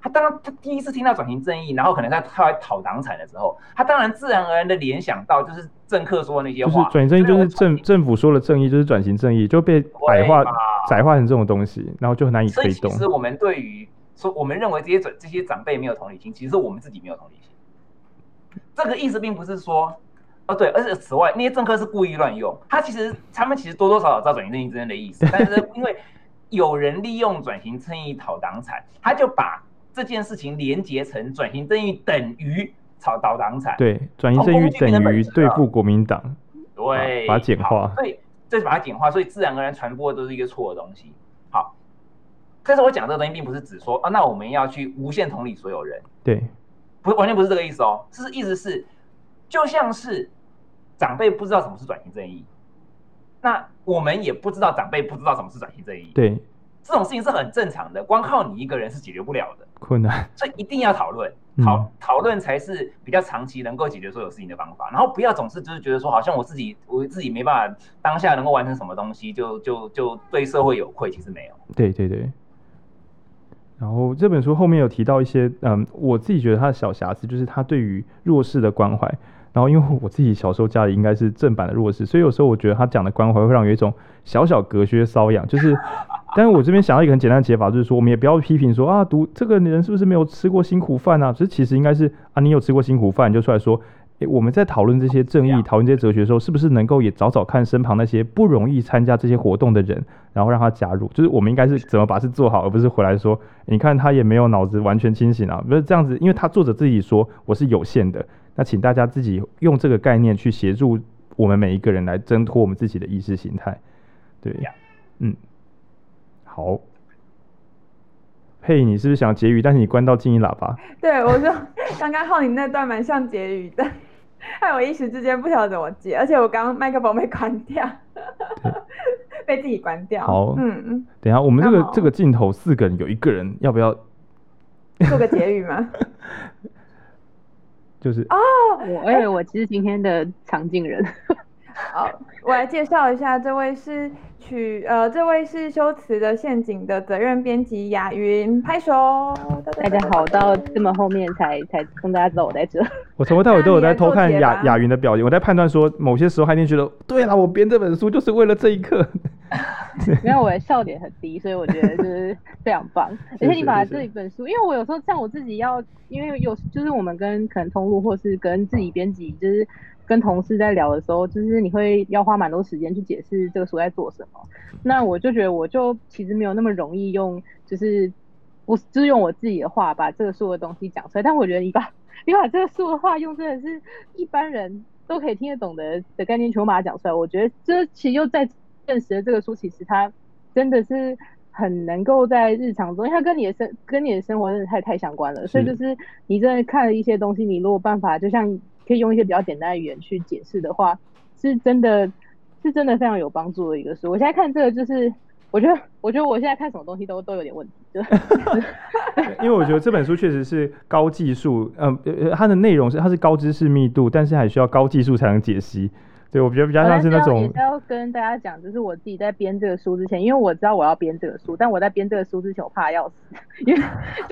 他当他第一次听到转型正义，然后可能在他来讨党产的时候，他当然自然而然的联想到就是政客说的那些话。转型正义就是政政府说的正义，就是转型正义，就被矮化、窄化成这种东西，然后就很难以推动。所以其实我们对于说，我们认为这些长这些长辈没有同理心，其实我们自己没有同理心。这个意思并不是说，哦对，而且此外那些政客是故意乱用，他其实他们其实多多少少知道转型正义真正的意思，但是因为有人利用转型正义讨党产，他就把。这件事情连结成转型正义等于炒倒党产，对，转型正义等于对付国民党，对，把它简化，所以这是把它简化，所以自然而然传播的都是一个错的东西。好，但是我讲这个东西，并不是指说啊，那我们要去无限同理所有人，对，不是完全不是这个意思哦，是意思是就像是长辈不知道什么是转型正义，那我们也不知道长辈不知道什么是转型正义，对。这种事情是很正常的，光靠你一个人是解决不了的，困难，所以一定要讨论，讨讨论才是比较长期能够解决所有事情的方法。然后不要总是就是觉得说，好像我自己我自己没办法当下能够完成什么东西，就就就对社会有愧，其实没有。对对对。然后这本书后面有提到一些，嗯，我自己觉得他的小瑕疵，就是他对于弱势的关怀。然后因为我自己小时候家里应该是正版的弱势，所以有时候我觉得他讲的关怀会让我有一种小小隔靴搔痒，就是。但是我这边想到一个很简单的解法，就是说我们也不要批评说啊，读这个人是不是没有吃过辛苦饭啊？其实其实应该是啊，你有吃过辛苦饭，你就出来说，诶，我们在讨论这些正义、讨论这些哲学的时候，是不是能够也找找看身旁那些不容易参加这些活动的人，然后让他加入？就是我们应该是怎么把事做好，而不是回来说，你看他也没有脑子完全清醒啊，不是这样子，因为他作者自己说我是有限的，那请大家自己用这个概念去协助我们每一个人来挣脱我们自己的意识形态。对，嗯，好。嘿，你是不是想结语？但是你关到静音喇叭。对，我说刚刚浩宁那段蛮像结语的，害我一时之间不晓得怎么接，而且我刚刚麦克风被关掉，被自己关掉。好，嗯嗯，等一下我们这个这个镜头四个人有一个人要不要做个结语吗？就是哦，我哎、欸，我其实今天的场景人。好，我来介绍一下，这位是。曲呃，这位是修辞的陷阱的责任编辑雅云，拍手。大家好，到这么后面才才跟大家知道我在这。我从头到尾都有在偷看雅雅云的表情，我在判断说，某些时候他一定觉得，对了，我编这本书就是为了这一刻。没有，我的笑点很低，所以我觉得就是非常棒。而且你把这一本书，因为我有时候像我自己要，因为有就是我们跟可能通路或是跟自己编辑，就是。跟同事在聊的时候，就是你会要花蛮多时间去解释这个书在做什么。那我就觉得，我就其实没有那么容易用，就是不就是用我自己的话把这个书的东西讲出来。但我觉得你把你把这个书的话用，真的是一般人都可以听得懂的的概念，全部把它讲出来。我觉得这其实又在证实了这个书其实它真的是很能够在日常中，因为它跟你的生跟你的生活真的太太相关了。所以就是你真的看了一些东西，你如果办法就像。可以用一些比较简单的语言去解释的话，是真的，是真的非常有帮助的一个书。我现在看这个，就是我觉得，我觉得我现在看什么东西都都有点问题。就 因为我觉得这本书确实是高技术，嗯，它的内容是它是高知识密度，但是还需要高技术才能解析。对，我觉得比较像是那种。也要跟大家讲，就是我自己在编这个书之前，因为我知道我要编这个书，但我在编这个书之前，我怕要死，因为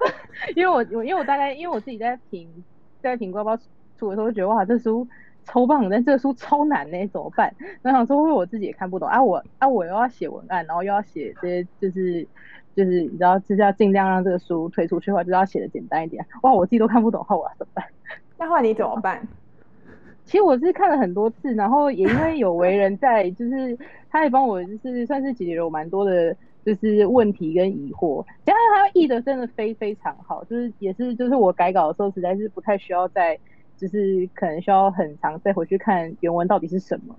因为我我因为我大概因为我自己在评在评包包。我都觉得哇，这书超棒，但这个书超难呢，怎么办？然后想说，因为我自己也看不懂啊，我啊，我又要写文案，然后又要写这些，就是就是你知道，就是要尽量让这个书推出去的话，就是要写的简单一点。哇，我自己都看不懂，后我要怎么办？那后来你怎么办？其实我是看了很多次，然后也因为有为人在，就是他也帮我，就是算是解决了我蛮多的，就是问题跟疑惑。加上他译的真的非非常好，就是也是就是我改稿的时候，实在是不太需要再。就是可能需要很长再回去看原文到底是什么，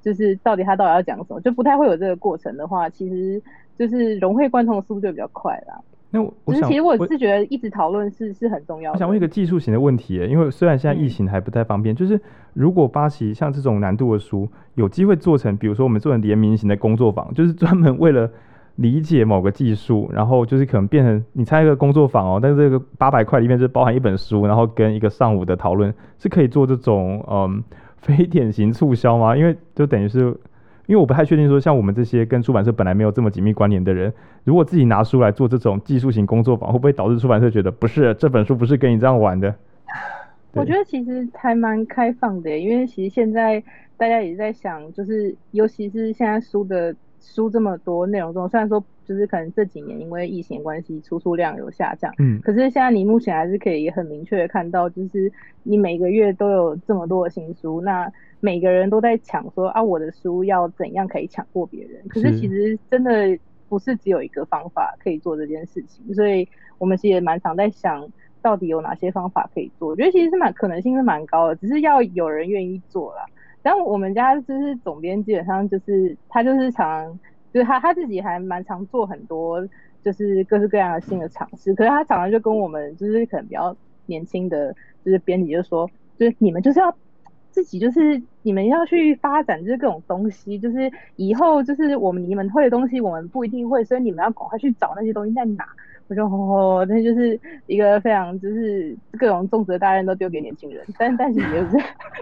就是到底他到底要讲什么，就不太会有这个过程的话，其实就是融会贯通的速度就比较快啦。那我，我想，其实我是觉得一直讨论是是很重要的。我想问一个技术型的问题，因为虽然现在疫情还不太方便，嗯、就是如果巴西像这种难度的书，有机会做成，比如说我们做成联名型的工作坊，就是专门为了。理解某个技术，然后就是可能变成你猜一个工作坊哦，但是这个八百块里面就包含一本书，然后跟一个上午的讨论，是可以做这种嗯非典型促销吗？因为就等于是，因为我不太确定说，像我们这些跟出版社本来没有这么紧密关联的人，如果自己拿书来做这种技术型工作坊，会不会导致出版社觉得不是这本书不是跟你这样玩的？我觉得其实还蛮开放的，因为其实现在大家也在想，就是尤其是现在书的。书这么多内容中，虽然说就是可能这几年因为疫情关系出书量有下降，嗯，可是现在你目前还是可以很明确的看到，就是你每个月都有这么多的新书，那每个人都在抢说啊，我的书要怎样可以抢过别人？可是其实真的不是只有一个方法可以做这件事情，所以我们其实也蛮常在想到底有哪些方法可以做。我觉得其实是蛮可能性是蛮高的，只是要有人愿意做啦。但我们家就是总编，基本上就是他就是常，就是他他自己还蛮常做很多，就是各式各样的新的尝试。可是他常常就跟我们就是可能比较年轻的，就是编辑就说，就是你们就是要自己就是你们要去发展就是各种东西，就是以后就是我们你们会的东西我们不一定会，所以你们要赶快去找那些东西在哪。我就吼吼，那就是一个非常就是各种重责大任都丢给年轻人，但但是也是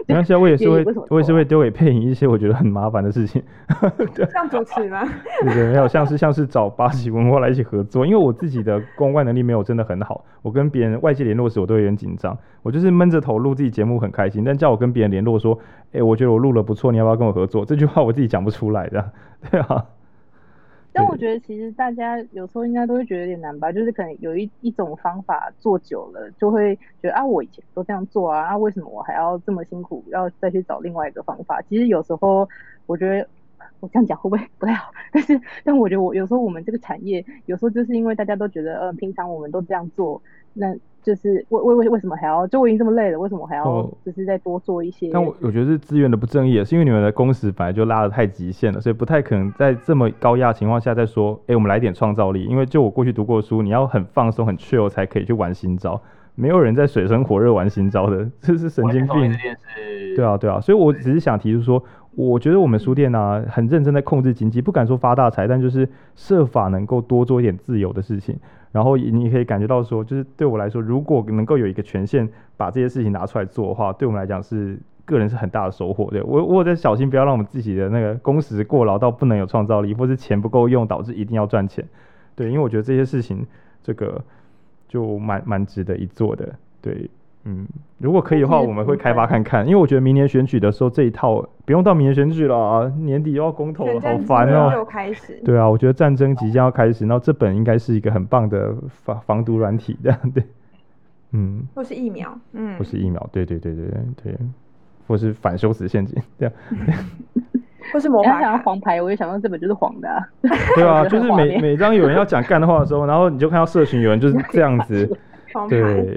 没关系，我也是会我也是会丢给配音一些我觉得很麻烦的事情，像主持吗？对对，没有，像是像是找八旗文化来一起合作，因为我自己的公关能力没有真的很好，我跟别人外界联络时我都有点紧张，我就是闷着头录自己节目很开心，但叫我跟别人联络说，哎、欸，我觉得我录了不错，你要不要跟我合作？这句话我自己讲不出来的，对啊。但我觉得其实大家有时候应该都会觉得有点难吧，就是可能有一一种方法做久了，就会觉得啊，我以前都这样做啊，啊，为什么我还要这么辛苦，要再去找另外一个方法？其实有时候我觉得我这样讲会不会不太好？但是但我觉得我有时候我们这个产业有时候就是因为大家都觉得，呃，平常我们都这样做，那。就是为为为为什么还要就我已经这么累了，为什么还要就是再多做一些？哦、但我我觉得是资源的不正义，是因为你们的工时本来就拉的太极限了，所以不太可能在这么高压情况下再说，哎、欸，我们来点创造力。因为就我过去读过书，你要很放松、很 chill 才可以去玩新招，没有人在水深火热玩新招的，这是神经病。对啊，对啊，所以我只是想提出说，我觉得我们书店呢、啊、很认真在控制经济，不敢说发大财，但就是设法能够多做一点自由的事情。然后你可以感觉到说，就是对我来说，如果能够有一个权限把这些事情拿出来做的话，对我们来讲是个人是很大的收获。对，我我在小心不要让我们自己的那个工时过劳到不能有创造力，或是钱不够用导致一定要赚钱。对，因为我觉得这些事情这个就蛮蛮值得一做的。对。嗯，如果可以的话，我们会开发看看，因为我觉得明年选举的时候这一套不用到明年选举了啊，年底又要公投了，好烦哦。就开始。对啊，我觉得战争即将要开始，然后这本应该是一个很棒的防防毒软体，这 样对。嗯。或是疫苗，嗯。或是疫苗，对对对对对，或是反修辞陷阱，这样。或是魔法。想要黄牌，我也想到这本就是黄的。对啊，就是每每当有人要讲干的话的时候，然后你就看到社群有人就是这样子，对。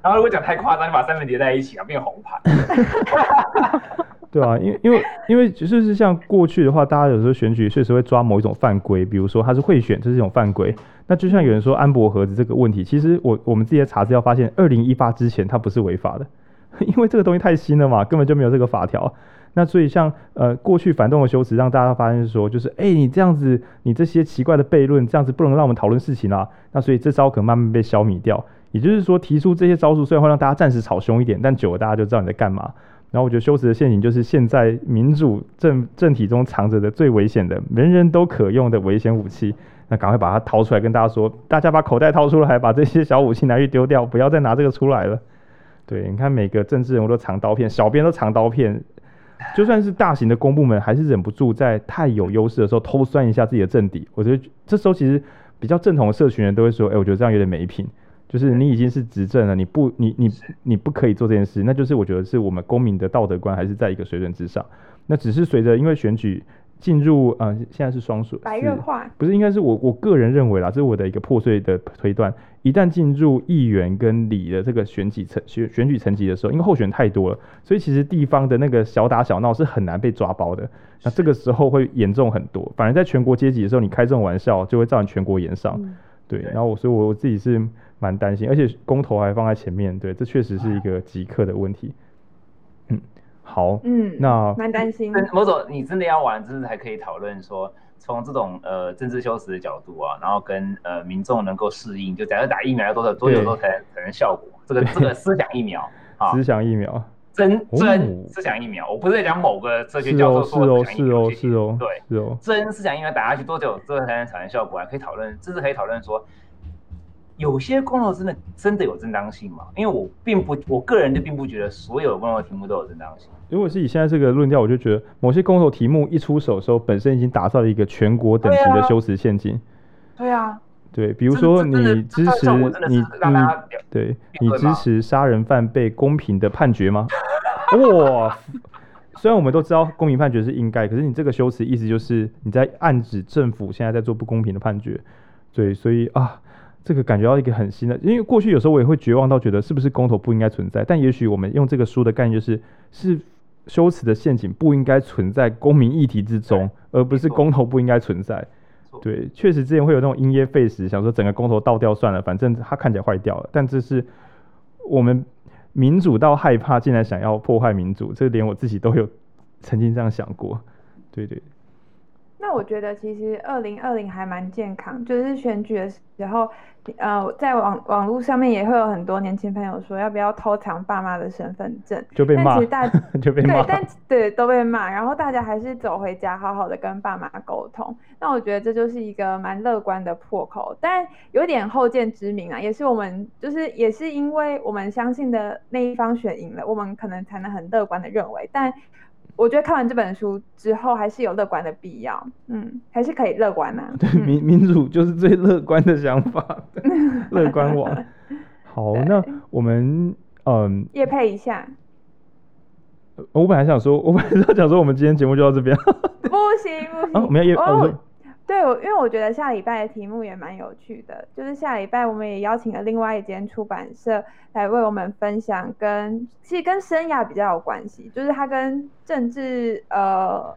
然后如果讲太夸张，你把三本叠在一起啊，变红牌。对啊，因为因为因为就是像过去的话，大家有时候选举确实会抓某一种犯规，比如说他是贿选，这是一种犯规。那就像有人说安博盒子这个问题，其实我我们自己在查资料发现，二零一八之前它不是违法的，因为这个东西太新了嘛，根本就没有这个法条。那所以像呃过去反动的修辞，让大家发现说，就是哎、你这样子，你这些奇怪的悖论，这样子不能让我们讨论事情啊。那所以这招可能慢慢被消弭掉。也就是说，提出这些招数虽然会让大家暂时吵凶一点，但久了大家就知道你在干嘛。然后我觉得修辞的陷阱就是现在民主政政体中藏着的最危险的、人人都可用的危险武器。那赶快把它掏出来，跟大家说，大家把口袋掏出来，把这些小武器拿去丢掉，不要再拿这个出来了。对，你看每个政治人物都藏刀片，小编都藏刀片，就算是大型的公部门，还是忍不住在太有优势的时候偷酸一下自己的政敌。我觉得这时候其实比较正统的社群人都会说，哎，我觉得这样有点没品。就是你已经是执政了，你不，你你你不可以做这件事，那就是我觉得是我们公民的道德观还是在一个水准之上。那只是随着因为选举进入，呃，现在是双数白热化，不是应该是我我个人认为啦，这是我的一个破碎的推断。一旦进入议员跟里的这个选举层选选举层级的时候，因为候选太多了，所以其实地方的那个小打小闹是很难被抓包的。那这个时候会严重很多，反而在全国阶级的时候，你开这种玩笑就会造成全国延上。嗯、对，然后我所以我自己是。蛮担心，而且公投还放在前面，对，这确实是一个极客的问题。嗯，好，嗯，那蛮担心。某种你真的要玩，真的还可以讨论说，从这种呃政治修辞的角度啊，然后跟呃民众能够适应，就假设打疫苗要多少多久之后才才能效果？这个这个思想疫苗啊，思想疫苗，真真思想疫苗，我不是在讲某个哲学教授说的是哦是哦，对，是哦，真思想疫苗打下去多久之后才能产生效果？啊可以讨论，甚至可以讨论说。有些公投真的真的有正当性吗？因为我并不，我个人就并不觉得所有的公投题目都有正当性。如果是以现在这个论调，我就觉得某些公投题目一出手的时候，本身已经打造了一个全国等级的修辞陷阱。对啊，对，比如说你支持你你对，你支持杀人犯被公平的判决吗？哇，虽然我们都知道公平判决是应该，可是你这个修辞意思就是你在暗指政府现在在做不公平的判决。对，所以啊。这个感觉到一个很新的，因为过去有时候我也会绝望到觉得是不是公投不应该存在，但也许我们用这个书的概念就是，是修辞的陷阱不应该存在公民议题之中，而不是公投不应该存在。对，确实之前会有那种因噎废食，想说整个公投倒掉算了，反正它看起来坏掉了。但这是我们民主到害怕，竟然想要破坏民主，这连我自己都有曾经这样想过。对对。那我觉得其实二零二零还蛮健康，就是选举的时候，呃，在网网络上面也会有很多年轻朋友说要不要偷藏爸妈的身份证，就被骂，就被骂，对，但对都被骂，然后大家还是走回家，好好的跟爸妈沟通。那我觉得这就是一个蛮乐观的破口，但有点后见之明啊，也是我们就是也是因为我们相信的那一方选赢了，我们可能才能很乐观的认为，但。我觉得看完这本书之后，还是有乐观的必要。嗯，还是可以乐观啊。对，民、嗯、民主就是最乐观的想法，乐观网。好，那我们嗯，夜配一下。我本来想说，我本来是要讲说，我们今天节目就到这边。不行不行，啊、我们要业、哦哦对，我因为我觉得下礼拜的题目也蛮有趣的，就是下礼拜我们也邀请了另外一间出版社来为我们分享跟，跟其实跟生涯比较有关系，就是它跟政治呃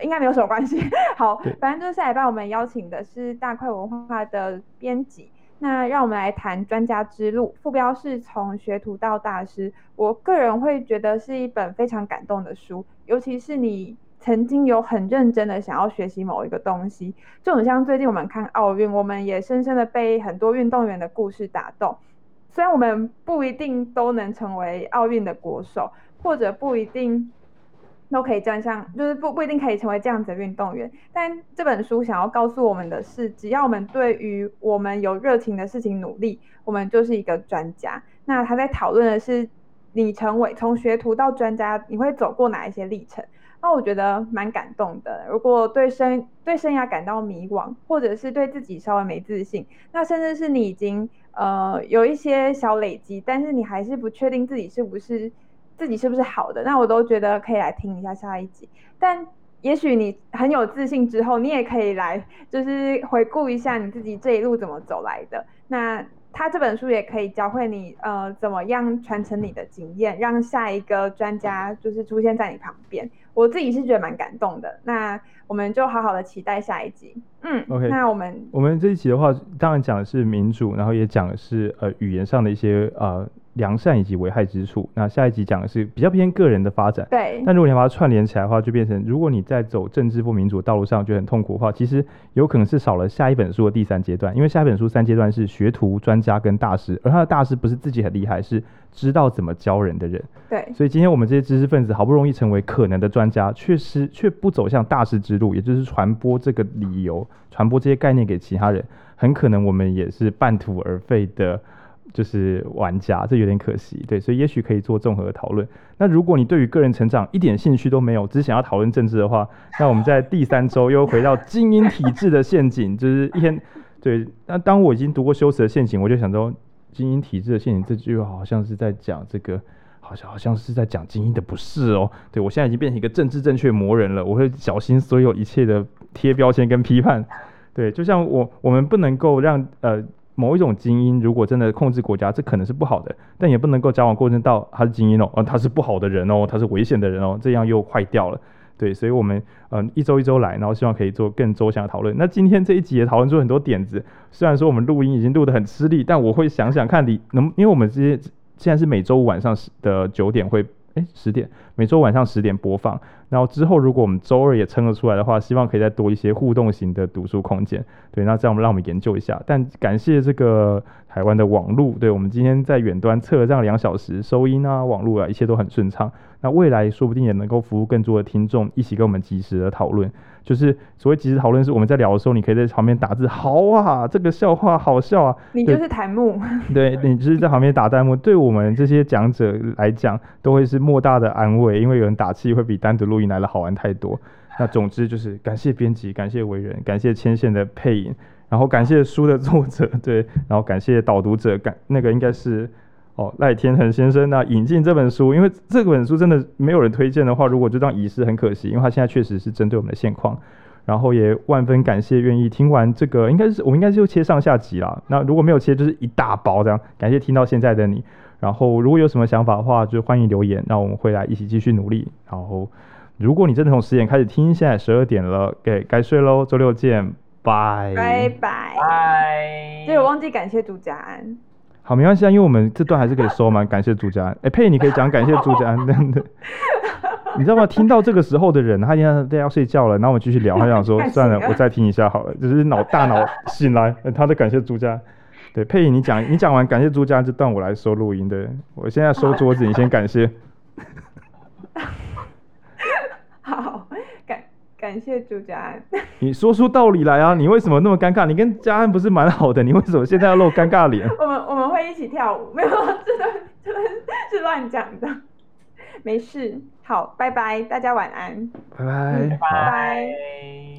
应该没有什么关系。好，反正就是下礼拜我们邀请的是大块文化的编辑，那让我们来谈专家之路，副标是从学徒到大师。我个人会觉得是一本非常感动的书，尤其是你。曾经有很认真的想要学习某一个东西，就很像最近我们看奥运，我们也深深的被很多运动员的故事打动。虽然我们不一定都能成为奥运的国手，或者不一定都可以站上，就是不不一定可以成为这样子的运动员，但这本书想要告诉我们的是，只要我们对于我们有热情的事情努力，我们就是一个专家。那他在讨论的是，你成为从学徒到专家，你会走过哪一些历程？那我觉得蛮感动的。如果对生对生涯感到迷惘，或者是对自己稍微没自信，那甚至是你已经呃有一些小累积，但是你还是不确定自己是不是自己是不是好的，那我都觉得可以来听一下下一集。但也许你很有自信之后，你也可以来就是回顾一下你自己这一路怎么走来的。那他这本书也可以教会你呃怎么样传承你的经验，让下一个专家就是出现在你旁边。我自己是觉得蛮感动的，那我们就好好的期待下一集。嗯，OK，那我们我们这一集的话，当然讲的是民主，然后也讲的是呃语言上的一些呃。良善以及危害之处。那下一集讲的是比较偏个人的发展。对。但如果你把它串联起来的话，就变成如果你在走政治不民主道路上觉得很痛苦的话，其实有可能是少了下一本书的第三阶段。因为下一本书三阶段是学徒、专家跟大师，而他的大师不是自己很厉害，是知道怎么教人的人。对。所以今天我们这些知识分子好不容易成为可能的专家，确实却不走向大师之路，也就是传播这个理由、传播这些概念给其他人，很可能我们也是半途而废的。就是玩家，这有点可惜，对，所以也许可以做综合的讨论。那如果你对于个人成长一点兴趣都没有，只想要讨论政治的话，那我们在第三周又回到精英体制的陷阱，就是一天，对。那当我已经读过修辞的陷阱，我就想说，精英体制的陷阱这句话好像是在讲这个，好像好像是在讲精英的不是哦。对，我现在已经变成一个政治正确魔人了，我会小心所有一切的 贴标签跟批判。对，就像我我们不能够让呃。某一种精英如果真的控制国家，这可能是不好的，但也不能够交往过程到他是精英哦，呃，他是不好的人哦，他是危险的人哦，这样又坏掉了。对，所以我们嗯、一周一周来，然后希望可以做更周详的讨论。那今天这一集也讨论出很多点子，虽然说我们录音已经录得很吃力，但我会想想看你能，因为我们这些现在是每周五晚上十的九点会。哎，十点，每周晚上十点播放。然后之后，如果我们周二也撑得出来的话，希望可以再多一些互动型的读书空间。对，那这样我们让我们研究一下。但感谢这个台湾的网路，对，我们今天在远端测了这样两小时，收音啊、网络啊，一切都很顺畅。那未来说不定也能够服务更多的听众，一起跟我们及时的讨论。就是所谓及时讨论，是我们在聊的时候，你可以在旁边打字，好啊，这个笑话好笑啊。你就是弹幕。对，你就是在旁边打弹幕，对我们这些讲者来讲，都会是莫大的安慰，因为有人打气会比单独录音来的好玩太多。那总之就是感谢编辑，感谢为人，感谢牵线的配音，然后感谢书的作者，对，然后感谢导读者，感那个应该是。哦，赖天恒先生那引进这本书，因为这本书真的没有人推荐的话，如果就当遗失很可惜，因为他现在确实是针对我们的现况。然后也万分感谢愿意听完这个，应该是我们应该就切上下集啦。那如果没有切，就是一大包这样。感谢听到现在的你。然后如果有什么想法的话，就欢迎留言，那我们会来一起继续努力。然后如果你真的从十点开始听，现在十二点了，给该睡喽，周六见，拜拜拜拜。对，我忘记感谢朱家安。好，没关系啊，因为我们这段还是可以收嘛。感谢朱家安，哎、欸，佩，你可以讲感谢朱家安，真的？你知道吗？听到这个时候的人，他应该都要睡觉了。然后我们继续聊，他想说，算了，我再听一下好了。就是脑大脑醒来，他在感谢朱家。对，佩，你讲，你讲完感谢朱家这段，我来收录音。的，我现在收桌子，你先感谢。好感感谢朱家安，你说出道理来啊！你为什么那么尴尬？你跟家安不是蛮好的？你为什么现在要露尴尬脸？我们我们会一起跳舞，没有，这段这段是乱讲的。没事，好，拜拜，大家晚安，拜拜，拜拜。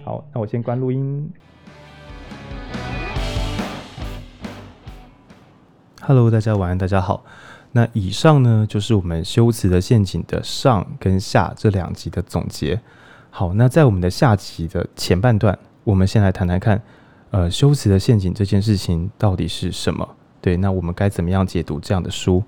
好，那我先关录音。Hello，大家晚安，大家好。那以上呢，就是我们修辞的陷阱的上跟下这两集的总结。好，那在我们的下集的前半段，我们先来谈谈看，呃，修辞的陷阱这件事情到底是什么？对，那我们该怎么样解读这样的书？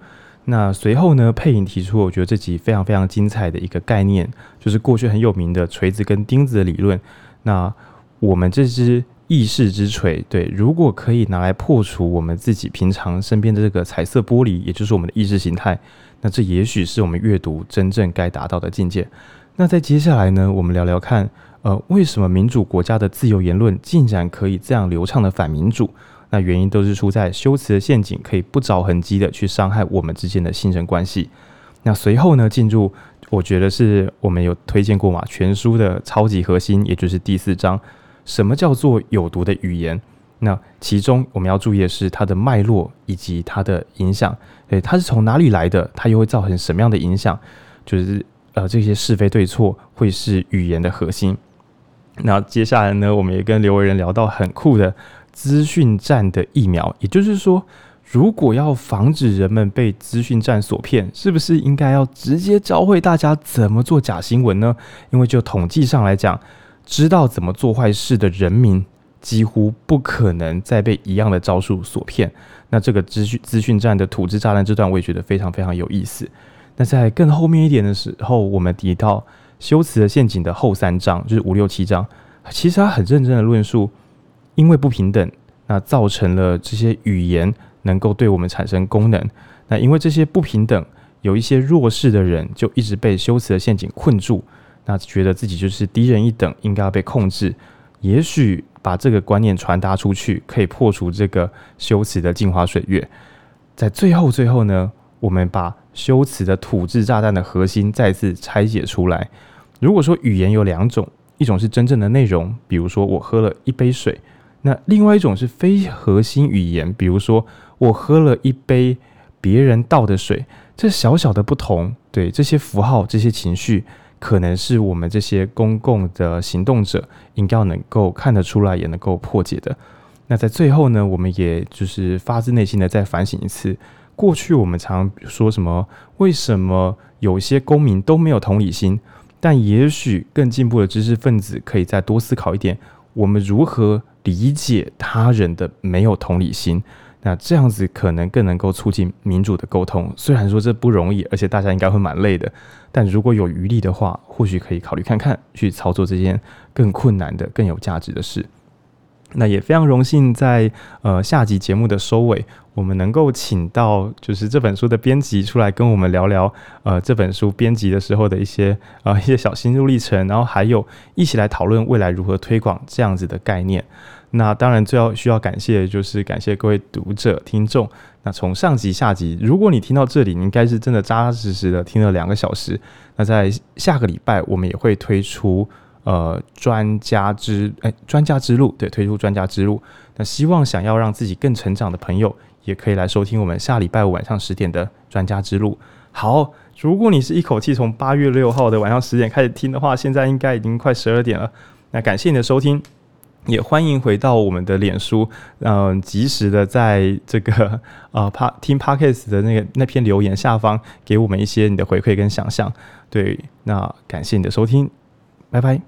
那随后呢，佩影提出，我觉得这集非常非常精彩的一个概念，就是过去很有名的锤子跟钉子的理论。那我们这支。意识之锤，对，如果可以拿来破除我们自己平常身边的这个彩色玻璃，也就是我们的意识形态，那这也许是我们阅读真正该达到的境界。那在接下来呢，我们聊聊看，呃，为什么民主国家的自由言论竟然可以这样流畅的反民主？那原因都是出在修辞的陷阱，可以不着痕迹的去伤害我们之间的信任关系。那随后呢，进入我觉得是我们有推荐过嘛，全书的超级核心，也就是第四章。什么叫做有毒的语言？那其中我们要注意的是它的脉络以及它的影响。诶，它是从哪里来的？它又会造成什么样的影响？就是呃，这些是非对错会是语言的核心。那接下来呢，我们也跟刘维仁聊到很酷的资讯战的疫苗，也就是说，如果要防止人们被资讯战所骗，是不是应该要直接教会大家怎么做假新闻呢？因为就统计上来讲，知道怎么做坏事的人民，几乎不可能再被一样的招数所骗。那这个资讯资讯战的土制炸弹这段，我也觉得非常非常有意思。那在更后面一点的时候，我们提到修辞的陷阱的后三章，就是五六七章，其实他很认真的论述，因为不平等，那造成了这些语言能够对我们产生功能。那因为这些不平等，有一些弱势的人就一直被修辞的陷阱困住。那觉得自己就是低人一等，应该要被控制。也许把这个观念传达出去，可以破除这个修辞的镜花水月。在最后最后呢，我们把修辞的土制炸弹的核心再次拆解出来。如果说语言有两种，一种是真正的内容，比如说我喝了一杯水；那另外一种是非核心语言，比如说我喝了一杯别人倒的水。这小小的不同，对这些符号、这些情绪。可能是我们这些公共的行动者应该能够看得出来，也能够破解的。那在最后呢，我们也就是发自内心的再反省一次：过去我们常说什么？为什么有些公民都没有同理心？但也许更进步的知识分子可以再多思考一点：我们如何理解他人的没有同理心？那这样子可能更能够促进民主的沟通。虽然说这不容易，而且大家应该会蛮累的。但如果有余力的话，或许可以考虑看看，去操作这件更困难的、更有价值的事。那也非常荣幸在呃下集节目的收尾，我们能够请到就是这本书的编辑出来跟我们聊聊呃这本书编辑的时候的一些呃一些小心路历程，然后还有一起来讨论未来如何推广这样子的概念。那当然最要需要感谢的就是感谢各位读者听众。那从上集下集，如果你听到这里，你应该是真的扎扎实实的听了两个小时。那在下个礼拜，我们也会推出呃专家之哎专家之路，对，推出专家之路。那希望想要让自己更成长的朋友，也可以来收听我们下礼拜五晚上十点的专家之路。好，如果你是一口气从八月六号的晚上十点开始听的话，现在应该已经快十二点了。那感谢你的收听。也欢迎回到我们的脸书，嗯、及时的在这个 呃帕听 Podcast 的那个那篇留言下方给我们一些你的回馈跟想象。对，那感谢你的收听，拜拜。